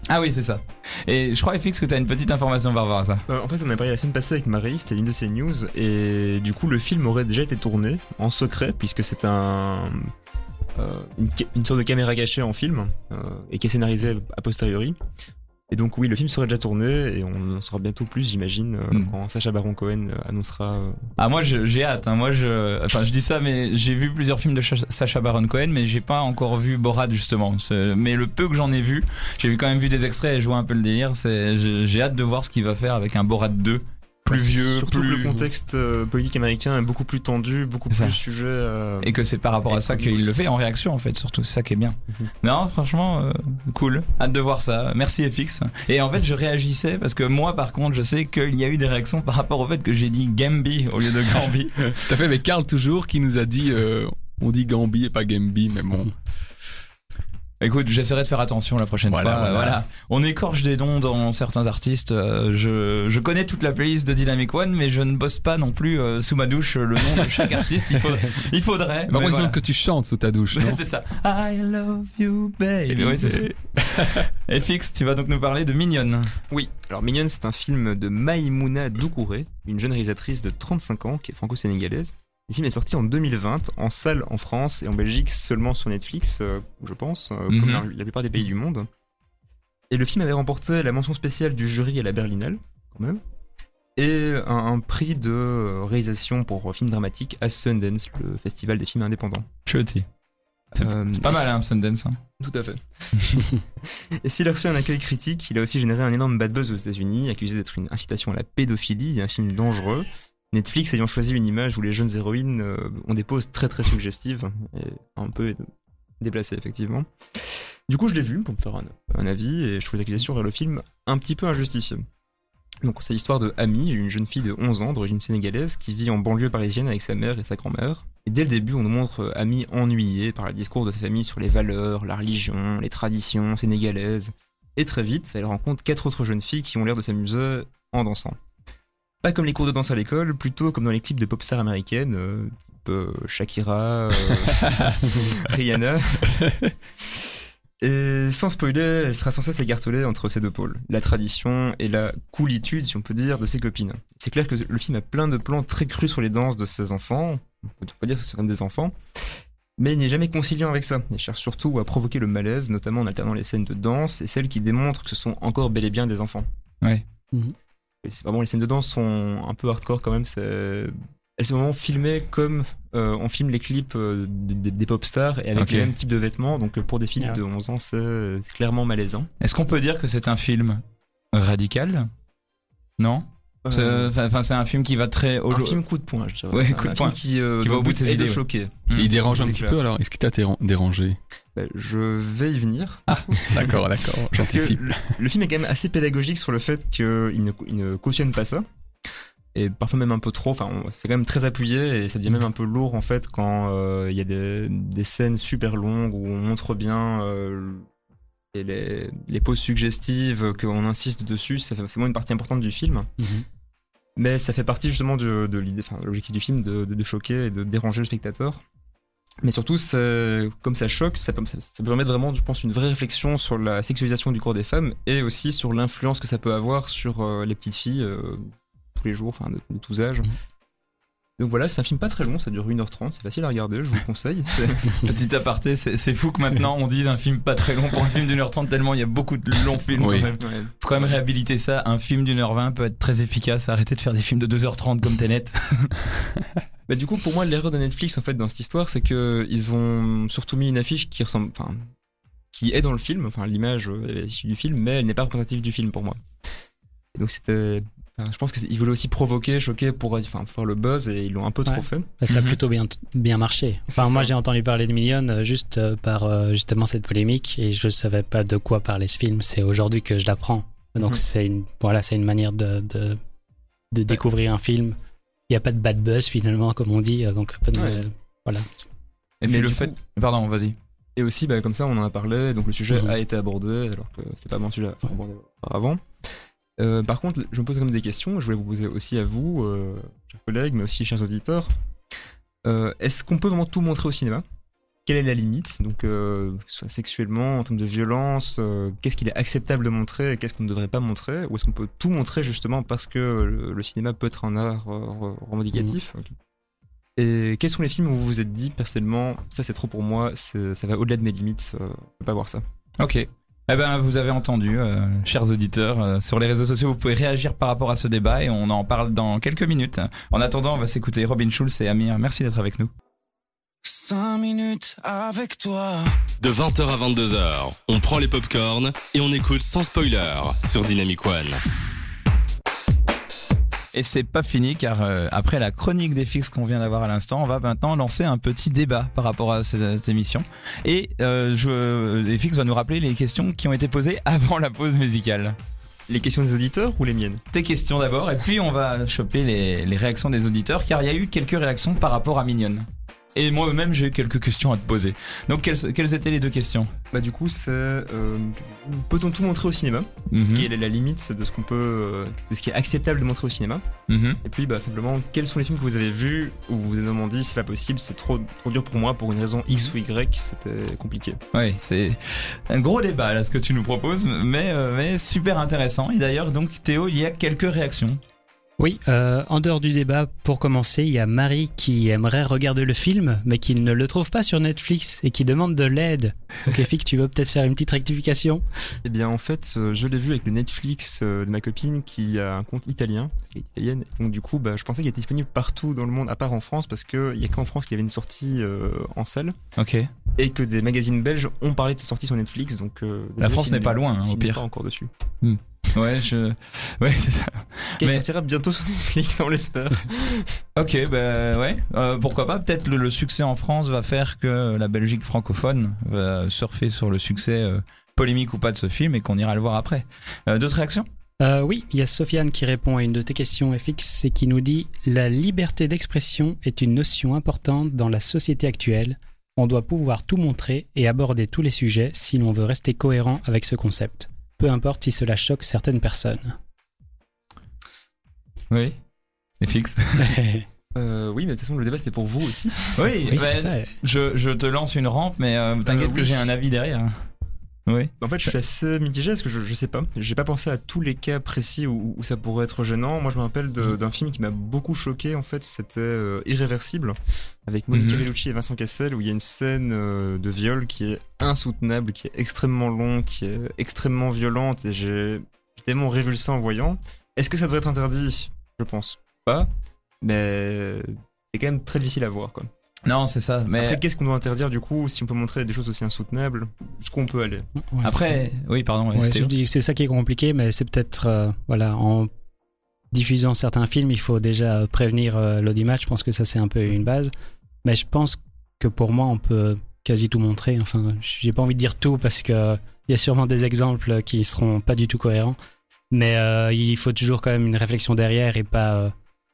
Ah oui, c'est ça. Et je crois, FX, que tu as une petite information par rapport à ça. Euh, en fait, on a parlé la semaine passée avec Marie, c'était l'une de ses news, et du coup, le film aurait déjà été tourné en secret, puisque c'est un. Euh, une, sorte de caméra cachée en film, euh, et qui est scénarisée a posteriori. Et donc, oui, le film serait déjà tourné, et on en saura bientôt plus, j'imagine, euh, Mm. quand Sacha Baron Cohen annoncera. Ah moi j'ai hâte. Hein. Moi je, enfin je dis ça, mais j'ai vu plusieurs films de Cha- Sacha Baron Cohen, mais j'ai pas encore vu Borat justement. Mais le peu que j'en ai vu, j'ai vu quand même vu des extraits et je vois un peu le délire. C'est, j'ai j'ai hâte de voir ce qu'il va faire avec un Borat 2 plus vieux, Surtout plus que le contexte euh, politique américain est beaucoup plus tendu, beaucoup plus sujet. euh, et que c'est par rapport à ça qu'il le fait en réaction en fait. Surtout c'est ça qui est bien. Mhm. Non franchement euh, cool. Hâte de voir ça. Merci FX. Et en fait je réagissais parce que moi par contre je sais qu'il y a eu des réactions par rapport au fait que j'ai dit Gambi au lieu de Gambi. Tout à fait, avec Karl toujours qui nous a dit, euh, on dit Gambi et pas Gambi, mais bon. Écoute, j'essaierai de faire attention la prochaine Voilà, fois. voilà. Voilà. On écorche des dons dans certains artistes. Euh, je, je connais toute la playlist de Dynamic One, mais je ne bosse pas non plus euh, sous ma douche le nom de chaque artiste. Il, faut- il faudrait. Par mais voilà. que tu chantes sous ta douche, c'est ça. I love you, baby. Oui, c'est ça. FX, tu vas donc nous parler de Mignonne. Oui, alors Mignonne, c'est un film de Maïmouna Doucouré, une jeune réalisatrice de 35 ans qui est franco-sénégalaise. Le film est sorti en 2020, en salle en France et en Belgique seulement sur Netflix, euh, je pense, euh, Mhm. comme la, la plupart des pays du monde. Et le film avait remporté la mention spéciale du jury à la Berlinale, quand même, et un, un prix de réalisation pour film dramatique à Sundance, le festival des films indépendants. C'est Euh, c'est pas mal, hein, Sundance. hein. tout à fait. et s'il a reçu un accueil critique, il a aussi généré un énorme bad buzz aux États-Unis, accusé d'être une incitation à la pédophilie un film dangereux. Netflix ayant choisi une image où les jeunes héroïnes euh, ont des poses très très suggestives et un peu déplacées effectivement. Du coup, je l'ai vu pour me faire un, avis et je trouve l'accusation vers le film un petit peu injustifiée. Donc, c'est l'histoire de Amy, une jeune fille de 11 ans d'origine sénégalaise qui vit en banlieue parisienne avec sa mère et sa grand-mère. Et dès le début, on nous montre euh, Amy ennuyée par le discours de sa famille sur les valeurs, la religion, les traditions sénégalaises. Et très vite, elle rencontre quatre autres jeunes filles qui ont l'air de s'amuser en dansant. Pas comme les cours de danse à l'école, plutôt comme dans les clips de pop stars américaines, euh, type euh, Shakira, euh, Rihanna. Et sans spoiler, elle sera sans cesse entre ces deux pôles, la tradition et la coolitude, si on peut dire, de ses copines. C'est clair que le film a plein de plans très crus sur les danses de ses enfants, on peut pas dire que ce sont comme des enfants, mais il n'est jamais conciliant avec ça. Il cherche surtout à provoquer le malaise, notamment en alternant les scènes de danse et celles qui démontrent que ce sont encore bel et bien des enfants. Ouais. Mhm. C'est vraiment les scènes de danse sont un peu hardcore quand même. c'est- Elles sont vraiment filmées comme euh, on filme les clips euh, des, pop stars et avec les mêmes types de vêtements. Donc pour des filles de 11 ans, c'est clairement malaisant. Est-ce qu'on peut dire que c'est un film radical? Non? C'est- Euh, Enfin, c'est un film qui va très au un film coup de poing, je dirais. Ouais, coup de poing. qui, euh, Qui va au bout de ses idées, de choquer. Il dérange un petit clair. peu alors Est-ce qu'il t'a déran- dérangé? Je vais y venir. D'accord, d'accord, j'anticipe. le, le film est quand même assez pédagogique sur le fait qu'il ne, il ne cautionne pas ça. Et parfois même un peu trop. Enfin, c'est quand même très appuyé et ça devient même un peu lourd en fait quand euh, il y a des, des scènes super longues où on montre bien euh, et les, les poses suggestives, qu'on insiste dessus. C'est vraiment une partie importante du film. Mhm. Mais ça fait partie justement de, de l'idée, enfin, l'objectif du film de, de- de choquer et de déranger le spectateur. Mais surtout, comme ça choque, ça, permettre vraiment, je pense, une vraie réflexion sur la sexualisation du corps des femmes et aussi sur l'influence que ça peut avoir sur euh, les petites filles euh, tous les jours, enfin de, de tous âges. Donc voilà, c'est un film pas très long, ça dure 1h30, c'est facile à regarder, je vous le conseille. Petit aparté, c'est fou que maintenant on dise un film pas très long pour un film d'une heure trente, tellement il y a beaucoup de longs films Oui. quand même. ouais. Faut quand même réhabiliter ça. Un film d'une heure vingt peut être très efficace. Arrêtez de faire des films de 2h30 comme Tenet. Bah, du coup, pour moi, l'erreur de Netflix, en fait, dans cette histoire, c'est que ils ont surtout mis une affiche qui ressemble, enfin, qui est dans le film, enfin, l'image euh, est issue du film, mais elle n'est pas représentative du film pour moi. Et donc, c'était, je pense qu'ils voulaient aussi provoquer, choquer pour, enfin, pour faire le buzz et ils l'ont un peu trop fait. Bah, Ça a Mhm. plutôt bien, bien marché. Enfin, moi, j'ai entendu parler de Million euh, juste euh, par euh, justement cette polémique et je savais pas de quoi parlait ce film. C'est aujourd'hui que je l'apprends. Donc, Mhm. c'est une, voilà, c'est une manière de, de, de découvrir un film. Il n'y a pas de bad buzz finalement, comme on dit. euh, Donc, pas de- Ouais. voilà. Et Mais le fait. coup- Pardon, vas-y. Et aussi, bah, comme ça, on en a parlé, donc le sujet Mhm. a été abordé, alors que c'était pas mon sujet à aborder auparavant. Euh, par contre, je me pose quand même des questions, je voulais vous poser aussi à vous, euh, chers collègues, mais aussi chers auditeurs. Euh, Est-ce qu'on peut vraiment tout montrer au cinéma? Quelle est la limite? Donc, soit sexuellement, en termes de violence, qu'est-ce qu'il est acceptable de montrer et qu'est-ce qu'on ne devrait pas montrer? Ou est-ce qu'on peut tout montrer justement parce que le, le cinéma peut être un art re- revendicatif? Ok. Et quels sont les films où vous vous êtes dit personnellement, ça c'est trop pour moi, ça va au-delà de mes limites, euh, je peux pas voir ça? Ok. Eh ben, vous avez entendu, euh, chers auditeurs, euh, sur les réseaux sociaux, vous pouvez réagir par rapport à ce débat et on en parle dans quelques minutes. En attendant, on va s'écouter Robin Schulz et Amir. Merci d'être avec nous. 5 minutes avec toi. De 20h à 22h, on prend les popcorns et on écoute sans spoiler sur Dynamic One. Et c'est pas fini car euh, après la chronique des fixes qu'on vient d'avoir à l'instant, on va maintenant lancer un petit débat par rapport à cette, cette émission. Et euh, je, les fixes va nous rappeler les questions qui ont été posées avant la pause musicale. Les questions des auditeurs ou les miennes? Tes questions d'abord, et puis on va choper les, les réactions des auditeurs, car il y a eu quelques réactions par rapport à Mignonne. Et moi-même, j'ai quelques questions à te poser. Donc, quelles, quelles étaient les deux questions? Bah du coup c'est euh, peut-on tout montrer au cinéma? Mhm, Quelle est la limite de ce qu'on peut, euh, de ce qui est acceptable de montrer au cinéma mhm. Et puis bah simplement quels sont les films que vous avez vus où vous vous avez vraiment dit c'est pas possible, c'est trop, trop dur pour moi pour une raison X ou Y, c'était compliqué. Oui, c'est un gros débat là ce que tu nous proposes, mais, euh, mais super intéressant. Et d'ailleurs, donc Théo, il y a quelques réactions. Oui, euh, en dehors du débat, pour commencer, il y a Marie qui aimerait regarder le film, mais qui ne le trouve pas sur Netflix et qui demande de l'aide. Donc, Efik, tu veux peut-être faire une petite rectification? Eh bien en fait euh, je l'ai vu avec le Netflix euh, de ma copine qui a un compte italien, parce est italienne, et donc du coup bah, je pensais qu'il était disponible partout dans le monde à part en France parce qu'il y a qu'en France qu'il y avait une sortie euh, en salle. Ok. et que des magazines belges ont parlé de sa sortie sur Netflix. Donc, euh, La France n'est pas loin, hein, au pire. pas encore dessus. Ouais, je. Ouais, c'est ça. Qui Mais- sortira bientôt sur Netflix, on l'espère. Ok, bah ouais. Euh, pourquoi pas Peut-être le, le succès en France va faire que la Belgique francophone va surfer sur le succès euh, polémique ou pas de ce film et qu'on ira le voir après. Euh, D'autres réactions? Euh, Oui, il y a Sofiane qui répond à une de tes questions, FX, et qui nous dit La liberté d'expression est une notion importante dans la société actuelle. On doit pouvoir tout montrer et aborder tous les sujets si l'on veut rester cohérent avec ce concept. Peu importe si cela choque certaines personnes. Oui. Et fixe. Euh, oui, mais de toute façon, le débat c'était pour vous aussi. Oui, ça. je, je te lance une rampe, mais euh, t'inquiète Euh, que j'ai un avis derrière. Oui. En fait, je suis assez mitigé parce que je, je sais pas. J'ai pas pensé à tous les cas précis où, où ça pourrait être gênant. Moi, je me rappelle de- d'un film qui m'a beaucoup choqué. En fait, c'était euh, Irréversible avec Monica Mhm. Bellucci et Vincent Cassel où il y a une scène euh, de viol qui est insoutenable, qui est extrêmement longue, qui est extrêmement violente et j'ai tellement révulsé en voyant. Est-ce que ça devrait être interdit? Je pense pas, mais c'est quand même très difficile à voir. Quoi. Non, c'est ça. Mais Après, qu'est-ce qu'on doit interdire du coup si on peut montrer des choses aussi insoutenables? Jusqu'où on peut aller? Ouais, après, oui, pardon. Ouais, je dis que c'est ça qui est compliqué, mais c'est peut-être, euh, voilà, en diffusant certains films, il faut déjà prévenir euh, l'audimat. Je pense que ça, c'est un peu une base. Mais je pense que pour moi, on peut quasi tout montrer. Enfin, j'ai pas envie de dire tout parce que il y a sûrement des exemples qui seront pas du tout cohérents. Mais euh, il faut toujours quand même une réflexion derrière et pas euh,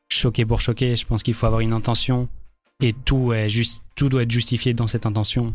choquer pour choquer. Je pense qu'il faut avoir une intention et tout, est juste, tout doit être justifié dans cette intention.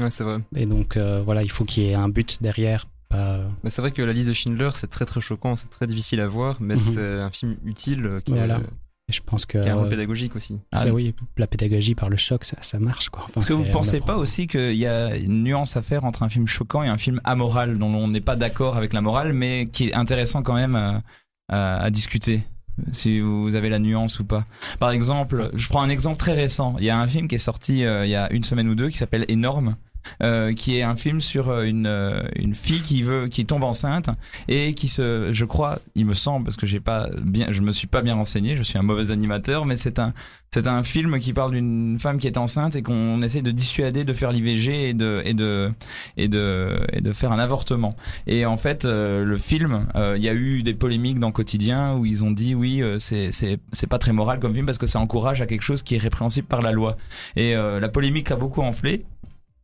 Ouais, c'est vrai. Et donc, euh, voilà, il faut qu'il y ait un but derrière. Pas, Bah, c'est vrai que la liste de Schindler, c'est très très choquant, c'est très difficile à voir, mais Mhm. c'est un film utile euh, qui, Voilà. a- et je pense que. qui a un rôle euh, pédagogique aussi. Ah, oui, la pédagogie par le choc, ça, ça marche. Quoi. Enfin, Est-ce que vous on pensez pas aussi qu'il y a une nuance à faire entre un film choquant et un film amoral dont on n'est pas d'accord avec la morale, mais qui est intéressant quand même à, à- à discuter? Si vous avez la nuance ou pas. Par exemple, je prends un exemple très récent. Il y a un film qui est sorti euh, il y a une semaine ou deux qui s'appelle Énorme. Euh, qui est un film sur euh, une, euh, une fille qui veut qui tombe enceinte et qui se je crois il me semble parce que j'ai pas bien je me suis pas bien renseigné je suis un mauvais animateur mais c'est un c'est un film qui parle d'une femme qui est enceinte et qu'on essaie de dissuader de faire l'IVG et de et de et de et de faire un avortement. Et en fait, le film, il y a eu des polémiques dans Quotidien où ils ont dit oui, euh, c'est c'est c'est pas très moral comme film parce que ça encourage à quelque chose qui est répréhensible par la loi. Et la polémique a beaucoup enflé.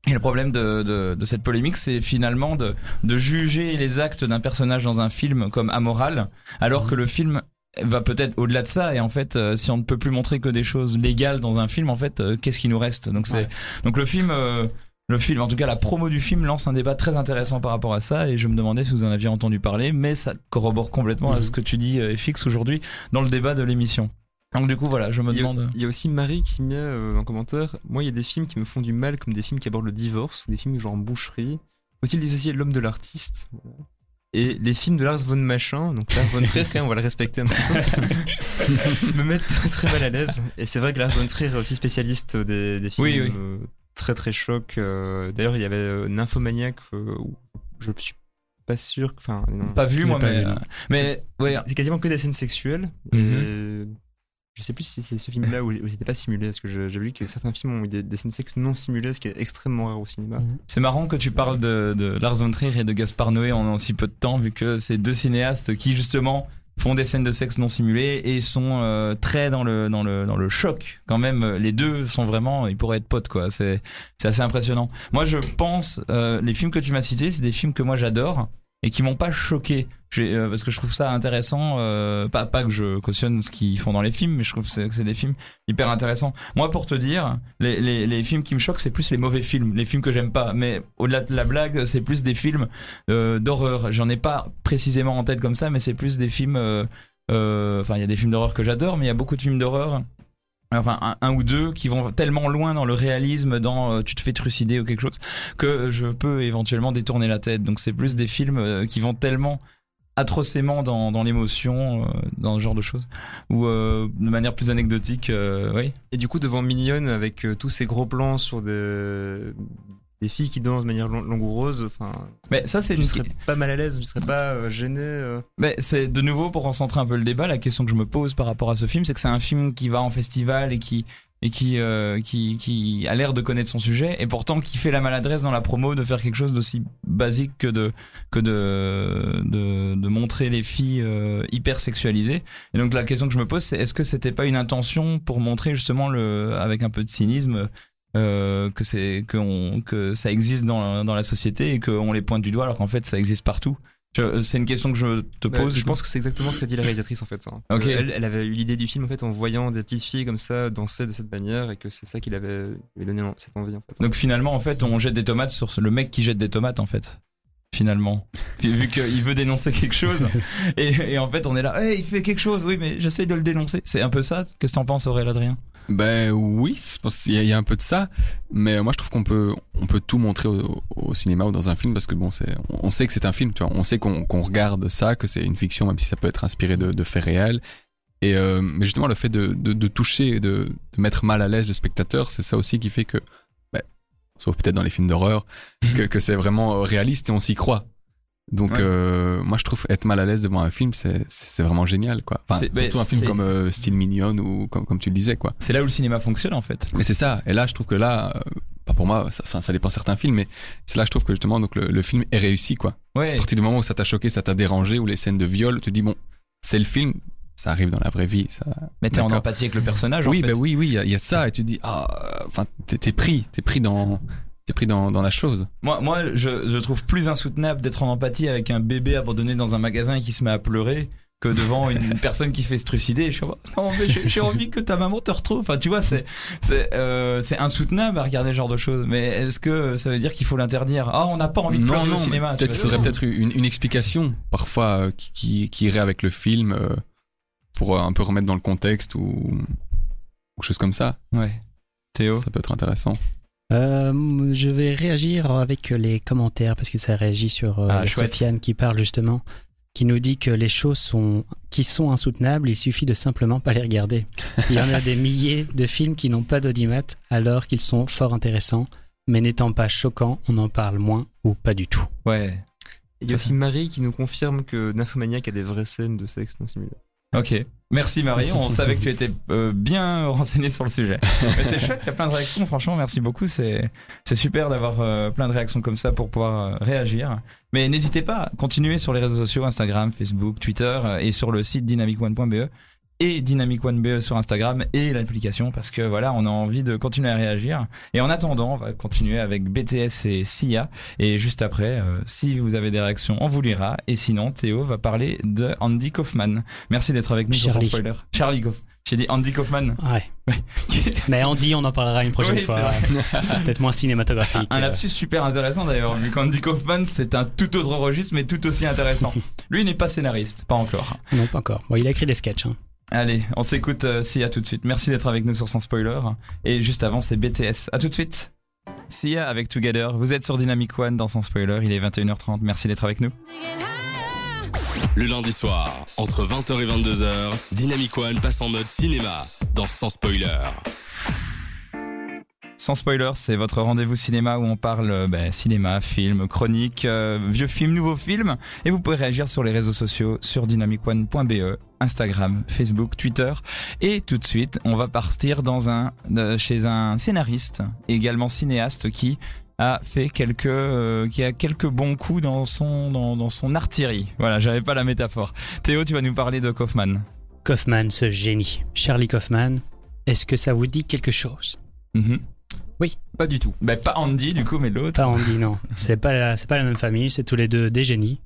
Et le problème de, de, de cette polémique, c'est finalement de, de juger les actes d'un personnage dans un film comme amoral, alors que le film va peut-être au-delà de ça. Et en fait, euh, si on ne peut plus montrer que des choses légales dans un film, en fait, euh, qu'est-ce qui nous reste? Donc c'est Ouais. donc le film. euh, le film, en tout cas la promo du film, lance un débat très intéressant par rapport à ça et je me demandais si vous en aviez entendu parler, mais ça corrobore complètement à Mhm. ce que tu dis, FX, aujourd'hui dans le débat de l'émission. Donc du coup, voilà, je me Il y, a, demande... il y a aussi Marie qui met euh, en commentaire Moi, il y a des films qui me font du mal, comme des films qui abordent le divorce, ou des films genre Boucherie. Faut-il dissocier l'homme de l'artiste? Et les films de Lars von Machin, donc Lars von Trier, quand même, on va le respecter un petit peu, me mettent très très mal à l'aise. Et c'est vrai que Lars von Trier est aussi spécialiste des, des films Oui, oui. euh, très très chocs. euh, D'ailleurs, il y avait euh, Nymphomaniac, euh, où je suis pas sûr. Enfin, non. Pas vu moi, pas mais... vu, euh, mais C'est quasiment que des scènes sexuelles. Mhm. Et je sais plus si c'est ce film-là où, où c'était pas simulé, parce que j'ai vu que certains films ont eu des, scènes de sexe non simulées, ce qui est extrêmement rare au cinéma. Mhm. C'est marrant que tu parles de, de Lars von Trier et de Gaspard Noé en, si peu de temps, vu que c'est deux cinéastes qui justement font des scènes de sexe non simulées et sont euh, très dans le dans le dans le choc. Quand même, les deux sont vraiment, ils pourraient être potes quoi. C'est c'est assez impressionnant. Moi, je pense euh, les films que tu m'as cités, c'est des films que moi j'adore et qui m'ont pas choqué. Euh, parce que je trouve ça intéressant. euh, pas pas que je cautionne ce qu'ils font dans les films, mais je trouve que c'est des films hyper intéressants. Moi, pour te dire, les, les, films qui me choquent, c'est plus les mauvais films, les films que j'aime pas. Mais au-delà de la blague, c'est plus des films euh, d'horreur. J'en ai pas précisément en tête comme ça, mais c'est plus des films. Enfin, il y a des films d'horreur que j'adore, mais il y a beaucoup de films d'horreur. Enfin, un, ou deux qui vont tellement loin dans le réalisme, dans euh, tu te fais trucider ou quelque chose, que je peux éventuellement détourner la tête. Donc, c'est plus des films euh, qui vont tellement atrocément dans, dans l'émotion, euh, dans ce genre de choses, ou de manière plus anecdotique, oui. Et du coup, devant Mignonne, avec tous ces gros plans sur des, des filles qui dansent de manière langoureuse, enfin, Mais ça, c'est une, serais pas mal à l'aise, tu serais pas euh, gêné. euh. Mais c'est de nouveau pour concentrer un peu le débat. La question que je me pose par rapport à ce film, c'est que c'est un film qui va en festival et qui et qui euh, qui qui a l'air de connaître son sujet et pourtant qui fait la maladresse dans la promo de faire quelque chose d'aussi basique que de que de de, de montrer les filles euh, hyper sexualisées. Et donc la question que je me pose, c'est est-ce que c'était pas une intention pour montrer justement le avec un peu de cynisme euh, que c'est que on, que ça existe dans dans la société et qu'on les pointe du doigt alors qu'en fait ça existe partout. Je- C'est une question que je te Bah, pose. je pense que c'est exactement ce qu'a dit la réalisatrice en fait. hein. Euh, Elle, elle avait eu l'idée du film en fait en voyant des petites filles comme ça danser de cette manière et que c'est ça qui l'avait donné cette envie en fait. Donc finalement, en fait, on jette des tomates sur le mec qui jette des tomates, en fait. Finalement, vu qu'il veut dénoncer quelque chose, et, et en fait, on est là, hey, il fait quelque chose, oui, mais j'essaye de le dénoncer. C'est un peu ça. Qu'est-ce que t'en penses, Aurélien Adrien? Ben oui, je pense qu'il y, a- un peu de ça, mais moi je trouve qu'on peut, on peut tout montrer au, cinéma ou dans un film parce que bon, c'est, on sait que c'est un film, tu vois, on sait qu'on qu'on regarde ça, que c'est une fiction, même si ça peut être inspiré de, de faits réels. Et euh, mais justement, le fait de, de, de toucher, de, de mettre mal à l'aise le spectateur, c'est ça aussi qui fait que, ben, sauf peut-être dans les films d'horreur, que, c'est vraiment réaliste et on s'y croit. Donc Ouais. euh, moi je trouve être mal à l'aise devant un film, c'est, c'est vraiment génial, quoi. Enfin, C'est- surtout un film comme euh, Style Mignon ou comme, comme tu le disais, quoi. C'est là où le cinéma fonctionne en fait. Mais c'est ça. Et là, je trouve que là, euh, pas pour moi, ça, enfin, ça dépend certains films, mais c'est là, je trouve que justement, donc le, le film est réussi, quoi. Ouais. À partir du moment où ça t'a choqué, ça t'a dérangé, ou les scènes de viol, tu te dis bon, c'est le film, ça arrive dans la vraie vie, ça. Mais t'es en empathie avec le personnage. oui, en fait. ben oui, oui, il y, y a ça, et tu te dis ah, enfin, t'es pris, t'es pris dans, t'es pris dans, dans la chose. Moi, moi, je, je trouve plus insoutenable d'être en empathie avec un bébé abandonné dans un magasin et qui se met à pleurer que devant une personne qui fait se trucider. Je suis en mode, non, mais j'ai envie que ta maman te retrouve. Enfin, tu vois, c'est c'est euh, c'est insoutenable à regarder ce genre de choses. Mais est-ce que ça veut dire qu'il faut l'interdire? Ah, on n'a pas envie de pleurer au mais cinéma. tu Peut-être qu'il faudrait peut-être une, une explication, parfois, euh, qui, qui, qui irait avec le film, euh, pour euh, un peu remettre dans le contexte ou, ou chose comme ça. Ouais. Théo? Ça peut être intéressant. Euh, je vais réagir avec les commentaires parce que ça réagit sur euh, Ah. Sofiane qui parle justement, qui nous dit que les choses sont, qui sont insoutenables, il suffit de simplement pas les regarder. Il y en a des milliers de films qui n'ont pas d'audimat alors qu'ils sont fort intéressants, mais n'étant pas choquants, on en parle moins ou pas du tout. Ouais. Il y a aussi Marie qui nous confirme que Nymphomaniac a des vraies scènes de sexe non simulé. Ok. Merci Marie. On savait que tu étais euh, bien renseigné sur le sujet. Mais c'est chouette, il y a plein de réactions. Franchement, merci beaucoup. C'est c'est super d'avoir euh, plein de réactions comme ça pour pouvoir euh, réagir. Mais n'hésitez pas, continuez sur les réseaux sociaux Instagram, Facebook, Twitter et sur le site dynamicone.be et Dynamic One BE sur Instagram et l'application parce que voilà, on a envie de continuer à réagir. Et en attendant, on va continuer avec BTS et Sia. Et juste après, euh, si vous avez des réactions, on vous lira. Et sinon, Théo va parler de Andy Kaufman. Merci d'être avec nous sur Charlie. Sans spoiler. Charlie Kaufman. J'ai dit Andy Kaufman. Ouais. Mais Andy, on en parlera une prochaine Oui, fois. c'est peut-être moins cinématographique. Un lapsus super intéressant d'ailleurs, vu qu'Andy Kaufman, c'est un tout autre registre, mais tout aussi intéressant. Lui n'est pas scénariste, pas encore. Non, pas encore. Bon, il a écrit des sketchs. hein. Allez, on s'écoute euh, Sia tout de suite. Merci d'être avec nous sur Sans Spoiler. Et juste avant, c'est BTS. À tout de suite. Sia avec Together. Vous êtes sur Dynamic One dans Sans Spoiler. Il est 21h30. Merci d'être avec nous. Le lundi soir, entre 20h et 22h, Dynamic One passe en mode cinéma dans Sans Spoiler. Sans spoiler, c'est votre rendez-vous cinéma où on parle euh, ben, cinéma, film, chronique, euh, vieux film, nouveaux films. Et vous pouvez réagir sur les réseaux sociaux sur dynamicone.be, Instagram, Facebook, Twitter. Et tout de suite, on va partir dans un, euh, chez un scénariste, également cinéaste qui a fait quelques, euh, qui a quelques bons coups dans son, dans, dans son artillerie. Voilà, j'avais pas la métaphore. Théo, tu vas nous parler de Kaufman. Kaufman, ce génie. Charlie Kaufman, est-ce que ça vous dit quelque chose? Mhm. Pas du tout. Ben, pas Andy du coup, mais l'autre. Pas Andy, non. C'est pas, la- c'est pas la même famille, c'est tous les deux des génies.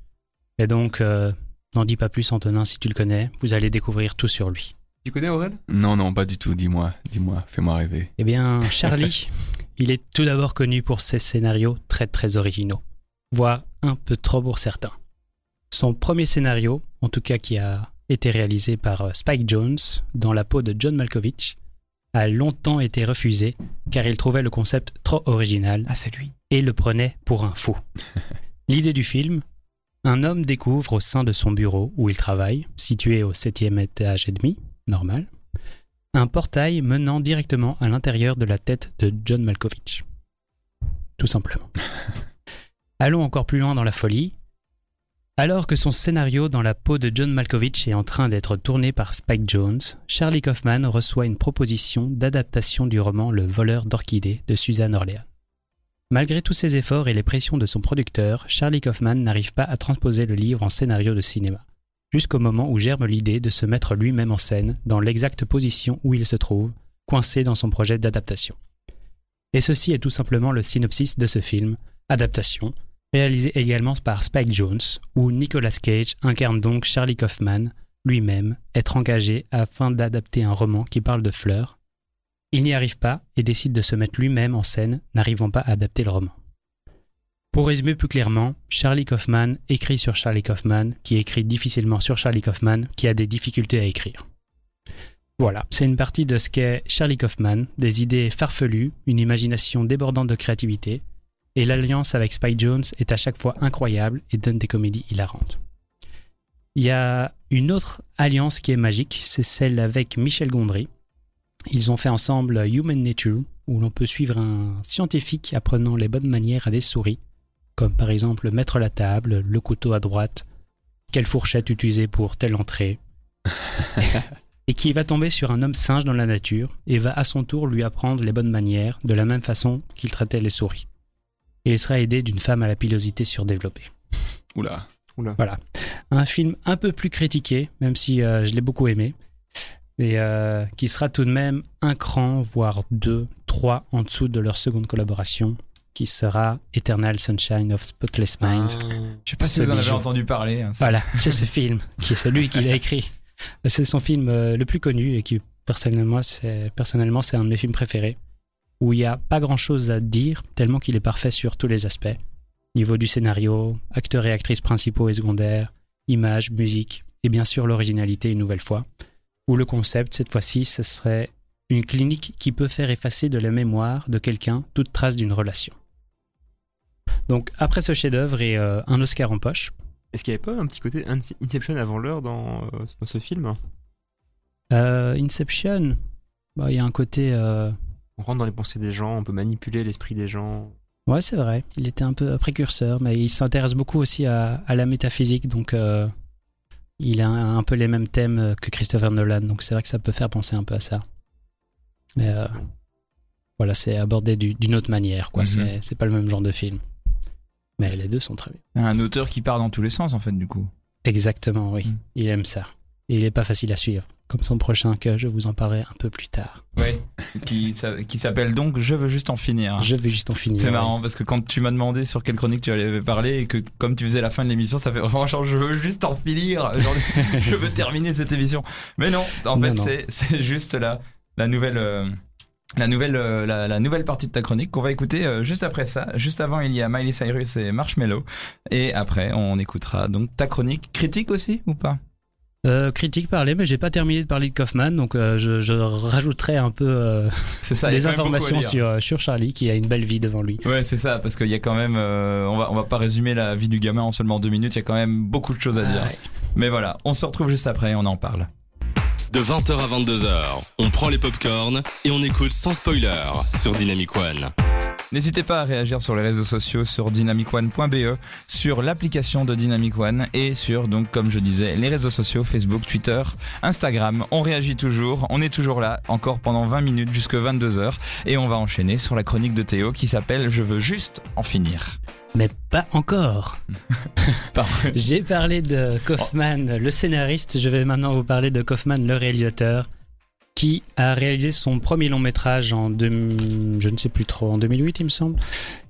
Et donc, euh, n'en dis pas plus, Antonin, si tu le connais. Vous allez découvrir tout sur lui. Tu connais Aurel? Non, non, pas du tout. Dis-moi, dis-moi, fais-moi rêver. Eh bien, Charlie, il est tout d'abord connu pour ses scénarios très très originaux, voire un peu trop pour certains. Son premier scénario, en tout cas qui a été réalisé par euh, Spike Jones dans la peau de John Malkovich, a longtemps été refusé car il trouvait le concept trop original Ah, lui. et le prenait pour un fou. L'idée du film un homme découvre au sein de son bureau où il travaille, situé au septième étage et demi, normal, un portail menant directement à l'intérieur de la tête de John Malkovich. Tout simplement. Allons encore plus loin dans la folie. Alors que son scénario dans la peau de John Malkovich est en train d'être tourné par Spike Jones, Charlie Kaufman reçoit une proposition d'adaptation du roman Le voleur d'orchidées de Suzanne Orléans. Malgré tous ses efforts et les pressions de son producteur, Charlie Kaufman n'arrive pas à transposer le livre en scénario de cinéma, jusqu'au moment où germe l'idée de se mettre lui-même en scène dans l'exacte position où il se trouve, coincé dans son projet d'adaptation. Et ceci est tout simplement le synopsis de ce film, Adaptation, réalisé également par Spike Jones, où Nicolas Cage incarne donc Charlie Kaufman, lui-même, être engagé afin d'adapter un roman qui parle de fleurs, il n'y arrive pas et décide de se mettre lui-même en scène, n'arrivant pas à adapter le roman. Pour résumer plus clairement, Charlie Kaufman écrit sur Charlie Kaufman, qui écrit difficilement sur Charlie Kaufman, qui a des difficultés à écrire. Voilà, c'est une partie de ce qu'est Charlie Kaufman, des idées farfelues, une imagination débordante de créativité, et l'alliance avec Spike Jones est à chaque fois incroyable et donne des comédies hilarantes. Il y a une autre alliance qui est magique, c'est celle avec Michel Gondry. Ils ont fait ensemble Human Nature, où l'on peut suivre un scientifique apprenant les bonnes manières à des souris, comme par exemple mettre la table, le couteau à droite, quelle fourchette utiliser pour telle entrée, et qui va tomber sur un homme singe dans la nature et va à son tour lui apprendre les bonnes manières de la même façon qu'il traitait les souris. Et il sera aidé d'une femme à la pilosité surdéveloppée. Oula. Voilà. Un film un peu plus critiqué, même si euh, je l'ai beaucoup aimé, et euh, qui sera tout de même un cran, voire deux, trois en dessous de leur seconde collaboration, qui sera Eternal Sunshine of Spotless Mind. Je sais pas si vous en avez entendu parler. hein. Voilà, c'est ce film qui est celui qu'il a écrit. C'est son film euh, le plus connu et qui personnellement c'est personnellement c'est un de mes films préférés où il n'y a pas grand chose à dire tellement qu'il est parfait sur tous les aspects. Niveau du scénario, acteurs et actrices principaux et secondaires, images, musique et bien sûr l'originalité une nouvelle fois. Où le concept cette fois-ci ce serait une clinique qui peut faire effacer de la mémoire de quelqu'un toute trace d'une relation. Donc après ce chef-d'œuvre et euh, un Oscar en poche, Est-ce qu'il n'y avait pas un petit côté Ince- Inception avant l'heure dans, euh, dans ce film? Euh, Inception, bah, il y a un côté. On rentre dans les pensées des gens, on peut manipuler l'esprit des gens. Ouais, c'est vrai. Il était un peu précurseur, mais il s'intéresse beaucoup aussi à, à la métaphysique, donc euh, il a un, un peu les mêmes thèmes euh, que Christopher Nolan, donc c'est vrai que ça peut faire penser un peu à ça. Mais euh, voilà, c'est abordé du- d'une autre manière, quoi. Mhm. C'est- C'est pas le même genre de film. Mais les deux sont très bien. Un auteur qui part dans tous les sens, en fait, du coup. Exactement, oui. Mhm. Il aime ça. Et il est pas facile à suivre, comme son prochain que je vous en parlerai un peu plus tard. Ouais. qui s'a- qui s'appelle donc Je veux juste en finir. Je vais juste en finir. C'est ouais. marrant parce que quand tu m'as demandé sur quelle chronique tu allais parler et que comme tu faisais la fin de l'émission, ça fait vraiment genre je veux juste en finir, genre, je veux terminer cette émission. Mais non, en Non, fait c'est c'est juste la la nouvelle euh, la nouvelle euh, la, la nouvelle partie de ta chronique qu'on va écouter euh, juste après ça. Juste avant il y a Miley Cyrus et Marshmello et après on écoutera donc ta chronique critique aussi ou pas? Euh, critique parlé, mais j'ai pas terminé de parler de Kaufman, donc euh, je, je rajouterai un peu euh, ça. des informations sur, euh, sur Charlie qui a une belle vie devant lui. Ouais, c'est ça, parce qu'il y a quand même, euh, on va, on va pas résumer la vie du gamin en seulement deux minutes, il y a quand même beaucoup de choses à dire. Ouais. Mais voilà, on se retrouve juste après, on en parle. De 20h à 22h, on prend les popcorns et on écoute sans spoiler sur Dynamic One. N'hésitez pas à réagir sur les réseaux sociaux sur dynamicone.be, sur l'application de Dynamic One et sur, donc, comme je disais, les réseaux sociaux Facebook, Twitter, Instagram. On réagit toujours, on est toujours là, encore pendant 20 minutes jusque 22h et on va enchaîner sur la chronique de Théo qui s'appelle Je veux juste en finir. Mais pas encore. J'ai parlé de Kaufman, le scénariste. Je vais maintenant vous parler de Kaufman, le réalisateur, qui a réalisé son premier long métrage en deux- je ne sais plus trop, en 2008 il me semble,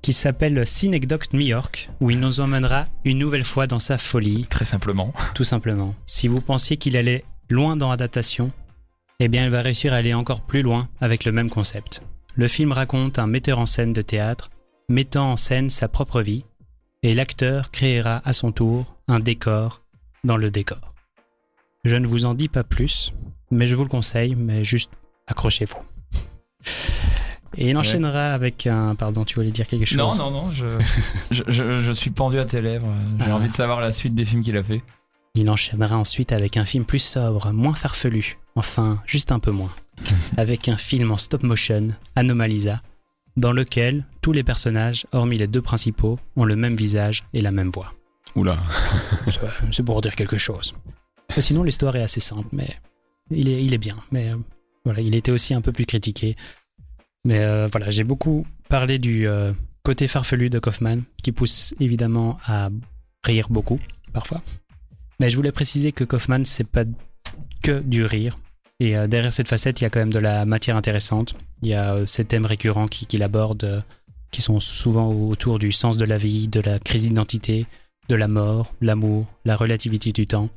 qui s'appelle Synecdoche New York, où il nous emmènera une nouvelle fois dans sa folie, Très simplement. tout simplement. Si vous pensiez qu'il allait loin dans l'adaptation, eh bien il va réussir à aller encore plus loin avec le même concept. Le film raconte un metteur en scène de théâtre mettant en scène sa propre vie, et l'acteur créera à son tour un décor dans le décor. Je ne vous en dis pas plus, mais je vous le conseille, mais juste accrochez-vous. Et il enchaînera avec un... Pardon, tu voulais dire quelque chose Non, non, non, je, je, je, je suis pendu à tes lèvres. J'ai Ah. envie de savoir la suite des films qu'il a fait. Il enchaînera ensuite avec un film plus sobre, moins farfelu, enfin juste un peu moins, avec un film en stop motion, Anomalisa, dans lequel tous les personnages, hormis les deux principaux, ont le même visage et la même voix. Oula. C'est pour dire quelque chose. Sinon, l'histoire est assez simple, mais il est, bien. Mais euh, voilà, il était aussi un peu plus critiqué. Mais euh, voilà, j'ai beaucoup parlé du euh, côté farfelu de Kaufman, qui pousse évidemment à rire beaucoup, parfois. Mais je voulais préciser que Kaufman, c'est pas que du rire. Et derrière cette facette, il y a quand même de la matière intéressante. Il y a ces thèmes récurrents qui- qu'il aborde, euh, qui sont souvent autour du sens de la vie, de la crise d'identité, de la mort, l'amour, la relativité du temps.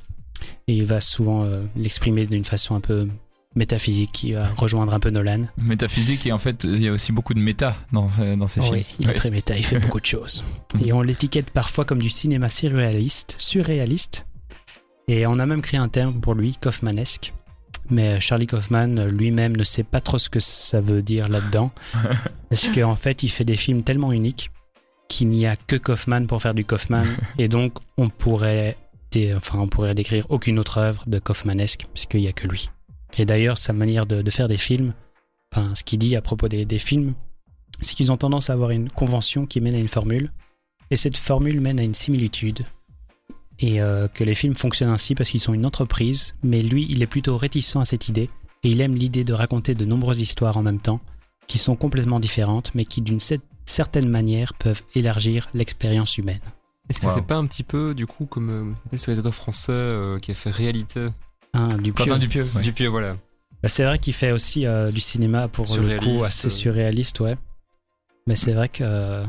Et il va souvent euh, l'exprimer d'une façon un peu métaphysique qui va rejoindre un peu Nolan. Métaphysique et en fait, il y a aussi beaucoup de méta dans, ces- dans ces films. oui, il est Oui. très méta, il fait beaucoup de choses. Et on l'étiquette parfois comme du cinéma surréaliste, surréaliste. Et on a même créé un terme pour lui, Kaufmanesque. mais Charlie Kaufman euh, lui-même ne sait pas trop ce que ça veut dire là-dedans. parce qu'en fait, il fait des films tellement uniques qu'il n'y a que Kaufman pour faire du Kaufman. et donc, on pourrait, enfin, on pourrait décrire aucune autre œuvre de Kaufmanesque, puisqu'il n'y a que lui. Et d'ailleurs, sa manière de, faire des films, enfin, ce qu'il dit à propos des, films, c'est qu'ils ont tendance à avoir une convention qui mène à une formule. Et cette formule mène à une similitude et euh, que les films fonctionnent ainsi parce qu'ils sont une entreprise, mais lui, il est plutôt réticent à cette idée, et il aime l'idée de raconter de nombreuses histoires en même temps, qui sont complètement différentes, mais qui d'une cer- certaine manière peuvent élargir l'expérience humaine. Est-ce que Wow. c'est pas un petit peu, du coup, comme euh, le réalisateur français euh, qui a fait Réalité Hein, du Quentin Dupieux. ouais. Dupieux, voilà. Bah, c'est vrai qu'il fait aussi euh, du cinéma pour le coup assez euh. surréaliste, ouais. Mais c'est vrai que euh,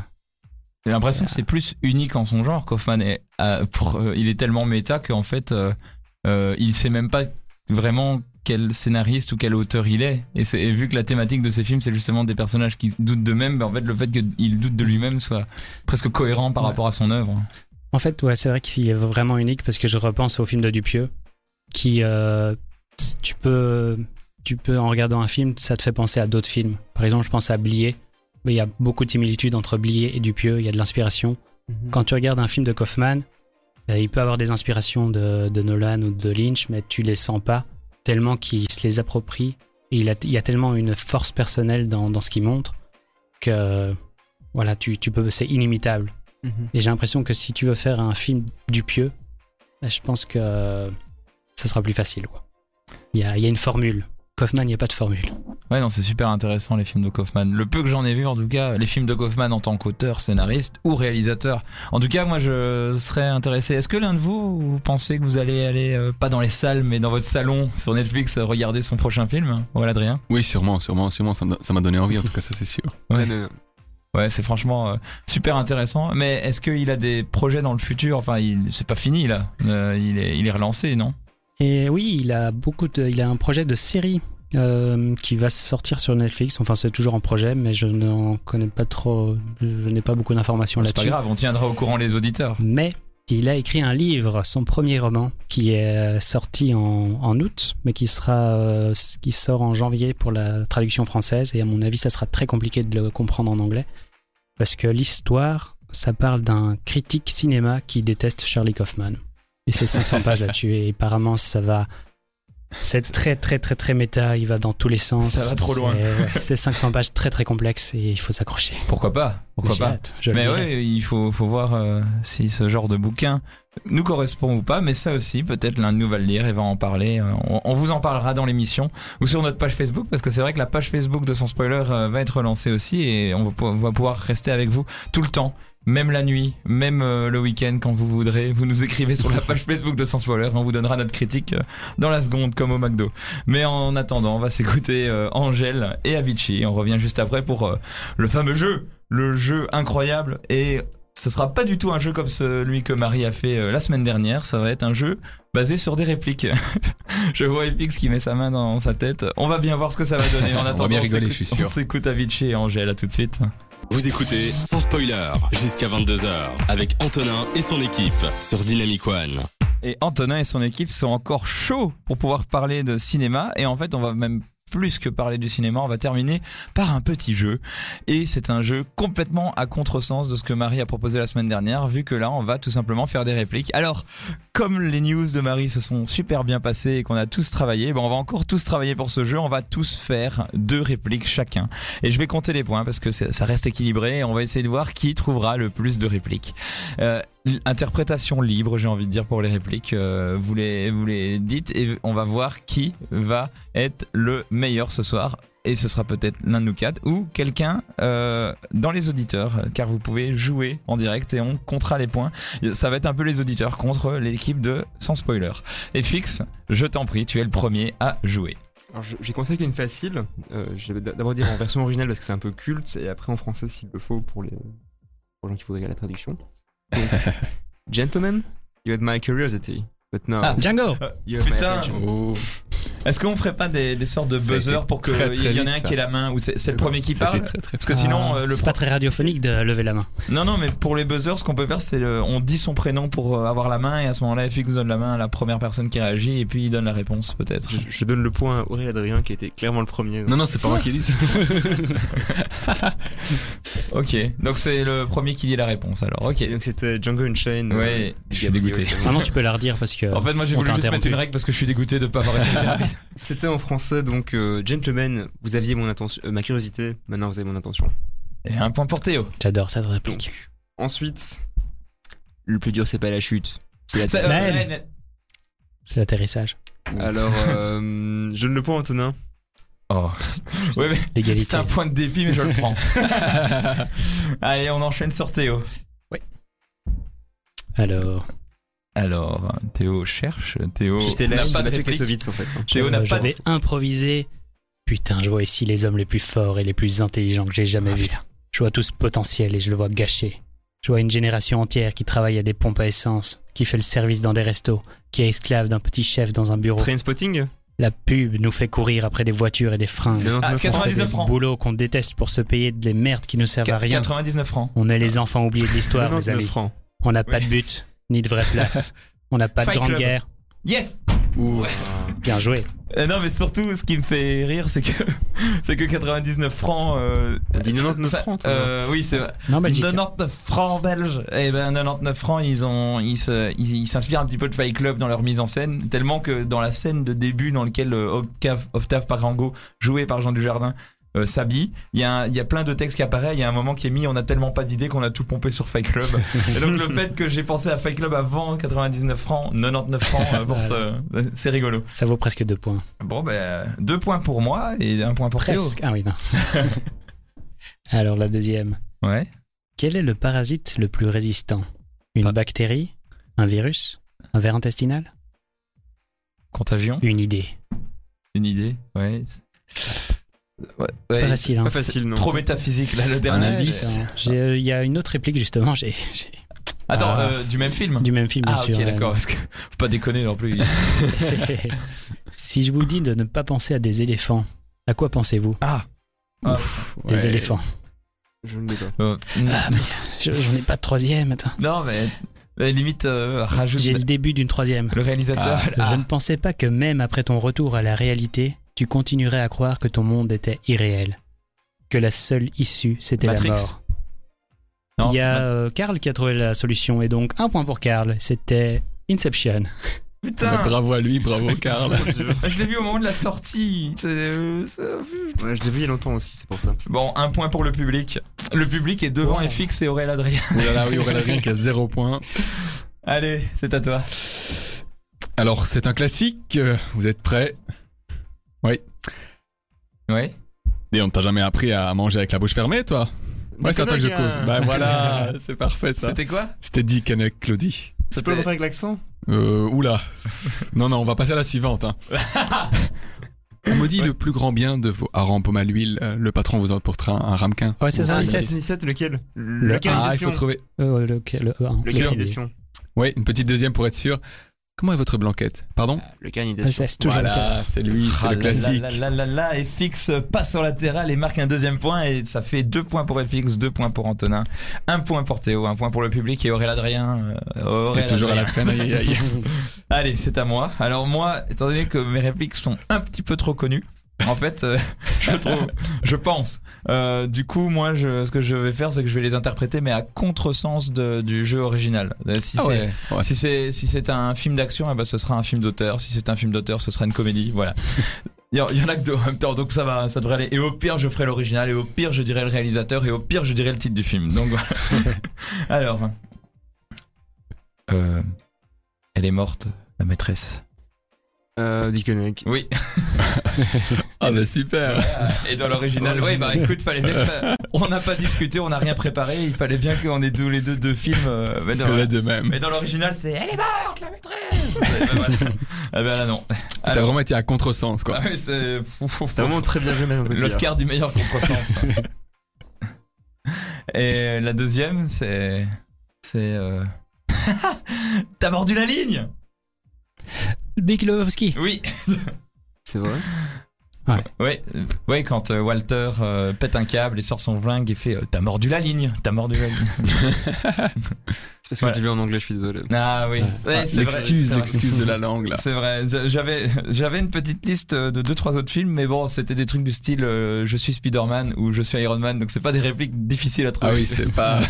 J'ai l'impression que c'est plus unique en son genre. Kaufman est, euh, pour, euh, il est tellement méta qu'en fait, euh, euh, il sait même pas vraiment quel scénariste ou quel auteur il est. Et, c'est- et vu que la thématique de ses films, c'est justement des personnages qui doutent d'eux-mêmes, ben en fait, le fait qu'il doute de lui-même soit presque cohérent par Ouais. rapport à son œuvre. En fait, ouais, c'est vrai qu'il est vraiment unique parce que je repense au film de Dupieux, qui, euh, tu peux, tu peux en regardant un film, ça te fait penser à d'autres films. Par exemple, je pense à Blier. Mais il y a beaucoup de similitudes entre Blier et Dupieux. Il y a de l'inspiration. Quand tu regardes un film de Kaufman, euh, il peut avoir des inspirations de, de Nolan ou de Lynch, mais tu les sens pas tellement qu'il se les approprie. Et il, a, il y a tellement une force personnelle dans, dans ce qu'il montre que voilà, tu, tu peux, c'est inimitable. Mhm. Et j'ai l'impression que si tu veux faire un film du pieux, bah, je pense que ça sera plus facile. quoi. Il y a, il y a une formule. Kaufman, il n'y a pas de formule. Ouais, non, c'est super intéressant les films de Kaufman. Le peu que j'en ai vu, en tout cas, les films de Kaufman en tant qu'auteur, scénariste ou réalisateur. En tout cas, moi, je serais intéressé. Est-ce que l'un de vous, vous pensez que vous allez aller, euh, pas dans les salles, mais dans votre salon sur Netflix, euh, regarder son prochain film Voilà, Adrien? Oui, sûrement, sûrement, sûrement. Ça m'a ça m'a donné envie, en tout cas, ça c'est sûr. Ouais. Ouais, non, non. Ouais, c'est franchement euh, super intéressant. Mais est-ce qu'il a des projets dans le futur? Enfin, il, c'est pas fini là. Euh, il est, il est relancé, non? Et oui, il a beaucoup de, il a un projet de série euh, qui va sortir sur Netflix. Enfin, c'est toujours en projet, mais je n'en connais pas trop. Je n'ai pas beaucoup d'informations C'est pas là-dessus. grave, on tiendra au courant les auditeurs. Mais il a écrit un livre, son premier roman, qui est sorti en, en août, mais qui sera, euh, qui sort en janvier pour la traduction française. Et à mon avis, ça sera très compliqué de le comprendre en anglais, parce que l'histoire, ça parle d'un critique cinéma qui déteste Charlie Kaufman. Et c'est 500 pages là-dessus. Et apparemment, ça va. C'est très très très très méta, il va dans tous les sens. Ça va trop loin. c'est 500 pages très très complexes et il faut s'accrocher. Pourquoi pas? Pourquoi Mais pas? hâte, je le Mais ouais, il faut, faut voir euh, si ce genre de bouquin nous correspond ou pas. Mais ça aussi, peut-être l'un de nous va le lire et va en parler. Euh, On, vous en parlera dans l'émission ou sur notre page Facebook parce que c'est vrai que la page Facebook de Sans Spoiler euh, va être lancée aussi et on va, on va pouvoir rester avec vous tout le temps. Même la nuit, même euh, le week-end quand vous voudrez, vous nous écrivez sur la page Facebook de Sans Spoiler, on vous donnera notre critique dans la seconde comme au McDo. Mais en attendant, on va s'écouter Angèle et Avicii. On revient juste après pour le fameux jeu, le jeu incroyable et ce sera pas du tout un jeu comme celui que Marie a fait euh, la semaine dernière, ça va être un jeu basé sur des répliques. je vois Epix qui met sa main dans sa tête. On va bien voir ce que ça va donner. En va attendant, bien on rigoler, s'écoute- je suis sûr. On s'écoute Avicii et Angèle, à tout de suite. Vous écoutez sans spoiler jusqu'à 22h avec Antonin et son équipe sur Dynamic One. Et Antonin et son équipe sont encore chauds pour pouvoir parler de cinéma. Et en fait, on va même plus que parler du cinéma, on va terminer par un petit jeu. Et c'est un jeu complètement à contresens de ce que Marie a proposé la semaine dernière, vu que là, on va tout simplement faire des répliques. Alors, comme les news de Marie se sont super bien passées et qu'on a tous travaillé, ben on va encore tous travailler pour ce jeu. On va tous faire deux répliques chacun. Et je vais compter les points parce que ça reste équilibré et on va essayer de voir qui trouvera le plus de répliques. Euh, interprétation libre, j'ai envie de dire pour les répliques. Euh, vous les dites et on va voir qui va être le meilleur ce soir. Et ce sera peut-être l'un de nous quatre ou quelqu'un euh, dans les auditeurs, car vous pouvez jouer en direct et on comptera les points. Ça va être un peu les auditeurs contre l'équipe de Sans Spoiler. Et Fix, je t'en prie, tu es le premier à jouer. Alors, j'ai commencé avec une facile. Euh, je vais d'abord dire en version originale parce que c'est un peu culte, et après en français s'il le faut pour les, pour les gens qui voudraient la traduction. Gentlemen, you had my curiosity, but Ah. Django you my Putain. Oh. Est-ce qu'on ferait pas des, des sortes de buzzers pour que très, très il y en ait un ça. qui ait la main ou c'est le premier qui parle C'était très, très Parce que sinon, Ah, euh, le c'est pro- pas très radiophonique de lever la main. non non, mais pour les buzzers, ce qu'on peut faire, c'est on dit son prénom pour euh, avoir la main et à ce moment-là, FX donne la main à la première personne qui réagit et puis il donne la réponse peut-être. Je, je donne le point à Aurélien Adrien qui était clairement le premier. Non, non, c'est pas moi qui dis ça. Ok, donc c'est le premier qui dit la réponse alors. Ok. Donc c'était Django Unchained. Ouais, je suis dégoûté. Maintenant, tu peux la redire parce que. En fait, moi j'ai voulu juste mettre une règle parce que je suis dégoûté de pas avoir été. C'était en français, donc euh, Gentleman, vous aviez mon attention, euh, ma curiosité, maintenant vous avez mon attention. Et un point pour Théo. J'adore cette réplique. Ensuite, le plus dur c'est pas la chute, c'est l'atterrissage. Alors, euh, je donne le point à Antonin. Oh. Ouais, mais L'égalité. c'est un point de dépit, mais je le prends. Allez, on enchaîne sur Théo. Alors, Alors, Théo cherche. Théo n'a pas de réplique. Kassovitz en fait. hein. Théo n'a euh, pas je de... vais improviser. Putain, je vois ici les hommes les plus forts et les plus intelligents que j'ai jamais Ah, vus. Je vois tout ce potentiel et je le vois gâché. Je vois une génération entière qui travaille à des pompes à essence, qui fait le service dans des restos, qui est esclave d'un petit chef dans un bureau. Trainspotting La pub nous fait courir après des voitures et des fringues. 99 Ah, francs. 99 On fait des francs. boulots qu'on déteste pour se payer des merdes qui ne servent à rien. 99 francs. On est les enfants oubliés de l'histoire, 99 amis. francs. On n'a pas Oui. de but, ni de vraie place. On n'a pas de Fight grande Club. guerre. Yes Ouh. Bien joué. Euh, Non, mais surtout, ce qui me fait rire, c'est que c'est que 99 francs. Euh, On dit 99 ça- francs. toi. euh, oui, c'est vrai. Non, Belgique. 99 francs belges. Et ben 99 francs, ils ont, ils se, ils ils s'inspirent un petit peu de Fight Club dans leur mise en scène, tellement que dans la scène de début dans lequel euh, Octave, Octave Parango, joué par Jean Dujardin, euh, s'habille, il y a, un- il y a plein de textes qui apparaissent. Il y a un moment qui est mis, on a tellement pas d'idées qu'on a tout pompé sur Fight Club. Et donc le fait que j'ai pensé à Fight Club avant 99 francs, 99 francs, euh, pour ce, c'est rigolo. Ça vaut presque deux points. Bon ben deux points pour moi et un point pour Théo. Ah oui, non. Alors la deuxième. Ouais. Quel est le parasite le plus résistant? Une Ah. bactérie? Un virus? Un ver intestinal? Contagion. Une idée. Une idée. Ouais. Ouais. ouais. Pas facile, hein Pas facile, non. Trop métaphysique là le dernier. indice. Euh, Il y a une autre réplique justement, j'ai Attends, Ah. euh, du même film? Du même film bien Ah sûr. ok euh, d'accord parce que faut pas déconner non plus. si je vous dis de ne pas penser à des éléphants, à quoi pensez-vous? Ah. Des Ouais. éléphants. Je ne l'ai pas. Euh, Ah, mais je- j'en ai pas de troisième, attends. non mais, mais limite euh, rajoute J'ai le, le début d'une troisième. réalisateur. Je ne pensais pas que même après ton retour à la réalité, tu continuerais à croire que ton monde était irréel. Que la seule issue, c'était la mort. Non, Il y a euh, Karl qui a trouvé la solution et donc un point pour Karl. C'était Inception. Putain. Bravo à lui, bravo Karl. Je l'ai vu au moment de la sortie. Euh, Ouais, je l'ai vu il y a longtemps aussi, c'est pour ça. Bon, un point pour le public. Le public est devant. FX et Aurélien Adrien. Oh là là, oui, Aurélien Adrien qui a zéro point. Allez, c'est à toi. Alors, c'est un classique. Vous êtes prêts? Ouais. Et on t'a jamais appris à manger avec la bouche fermée, toi? Ouais, c'est à toi que je. Guin. Bah voilà, c'est parfait ça. C'était quoi? C'était Dick avec Claudie. Tu peux le refaire avec l'accent? Euh, oula. Non, non, on va passer à la suivante. hein. On me dit le plus grand bien de vos harengs pommes à l'huile. euh, le patron vous emportera un, un ramequin. Ouais, c'est ça. Ah, c'est- 17, lequel Le- Lequel? Ah, il faut trouver. euh, lequel- le- euh, Le c'est- carnet d'espion. Ouais, une petite deuxième pour être sûr. Comment est votre blanquette Pardon Le d'espion. c'est toujours le cas. Voilà, c'est lui, c'est Ah le là classique. là là là là, FX passe sur latéral et marque un deuxième point et ça fait deux points pour FX, deux points pour Antonin, un point pour Théo, un point pour le public et Aurélien Adrien. euh, Il est Aurélien toujours à la traîne. Allez, c'est à moi. Alors moi, étant donné que mes répliques sont un petit peu trop connues, en fait, euh, je trouve, je pense. Euh, du coup, moi, je, ce que je vais faire, c'est que je vais les interpréter, mais à contresens de, du jeu original. Euh, Si Ah c'est ouais, ouais. si c'est si c'est un film d'action, eh ben ce sera un film d'auteur. Si c'est un film d'auteur, ce sera une comédie. Voilà. Il y, en- il y en a que deux en même temps, donc ça va, ça devrait aller. Et au pire, je ferai l'original, et au pire, je dirai le réalisateur, et au pire, je dirai le titre du film. Donc voilà. Alors, euh, elle est morte, la maîtresse. Euh, Dick. Oui. Ah bah super. Et dans l'original, oui, bah écoute, fallait bien que ça. On n'a pas discuté, on n'a rien préparé. Il fallait bien qu'on ait tous les deux deux films. euh, mais dans- Les deux mêmes. mais dans l'original, c'est Elle est morte, la maîtresse. Et voilà. Ah ben là non. T'as Alors- vraiment été à contresens quoi. Ah c'est T'as vraiment très bien joué, l'Oscar du meilleur contresens. Et la deuxième, c'est c'est euh... T'as mordu la ligne Big Lebowski. Oui. C'est vrai? Ouais, euh, ouais, quand euh, Walter euh, pète un câble et sort son flingue et fait euh, T'as mordu la ligne, t'as mordu la ligne. C'est parce que Voilà. je l'ai vu en anglais, je suis désolé. ah oui, Ouais, c'est vrai, L'excuse, de la langue là. C'est vrai, j'avais j'avais une petite liste de deux trois autres films, mais bon, c'était des trucs du style euh, je suis Spider-Man ou je suis Iron Man, donc c'est pas des répliques difficiles à trouver. Ah oui, c'est pas.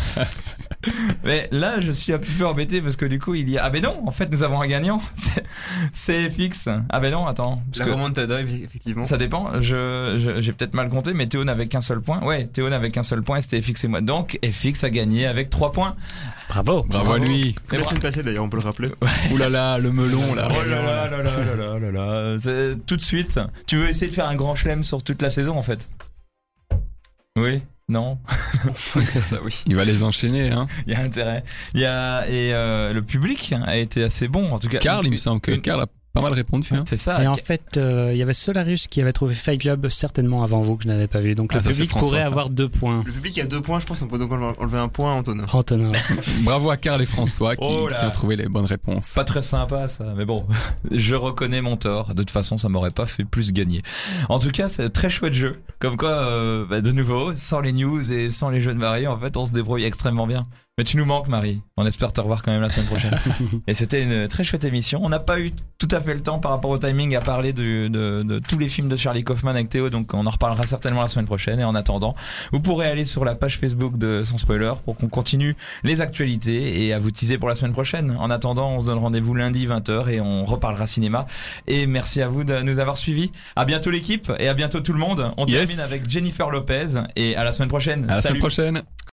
Mais là, je suis un petit peu embêté parce que du coup, il y a ah ben non, en fait, nous avons un gagnant, C'est- FX. Ah ben non, attends, parce La que remontada, effectivement. ça dépend. Je je- j'ai peut-être mal compté, mais Théo n'avait qu'un seul point. Ouais, Théo n'avait qu'un seul point, et c'était FX et moi. Donc FX a gagné avec trois points. Bravo. Bravo à lui. La semaine passée d'ailleurs, on peut le rappeler. Ouh là là, le melon là. Oh là là là là là là là Tout de suite. Tu veux essayer de faire un grand chelem sur toute la saison en fait Oui Non ça, oui. Il va les enchaîner, hein. Il y a intérêt. Il y a et euh, le public a été assez bon en tout cas. Karl, il me semble que Karl a pas mal répondu. Hein. C'est ça. Et en fait, euh, il y avait Solarius qui avait trouvé Fight Club certainement avant vous que je n'avais pas vu. Donc Ah, le ça, c'est public François, pourrait ça. avoir deux points. Le public a deux points, je pense, on peut donc enlever un point à Antonin. Antonin. Bravo à Karl et François qui, Oh qui ont trouvé les bonnes réponses. Pas très sympa ça, mais bon, je reconnais mon tort. De toute façon, ça m'aurait pas fait plus gagner. En tout cas, c'est un très chouette jeu. Comme quoi, euh, bah, de nouveau, sans les news et sans les jeux de Marie, en fait, on se débrouille extrêmement bien. Mais tu nous manques, Marie. On espère te revoir quand même la semaine prochaine. et c'était une très chouette émission. On n'a pas eu tout à fait le temps par rapport au timing à parler de, de, de tous les films de Charlie Kaufman avec Théo, donc on en reparlera certainement la semaine prochaine. Et en attendant, vous pourrez aller sur la page Facebook de Sans Spoiler pour qu'on continue les actualités et à vous teaser pour la semaine prochaine. En attendant, on se donne rendez-vous lundi 20h et on reparlera cinéma. Et merci à vous de nous avoir suivis. À bientôt l'équipe et à bientôt tout le monde. On Yes. termine avec Jennifer Lopez et à la semaine prochaine. À la Salut. semaine prochaine.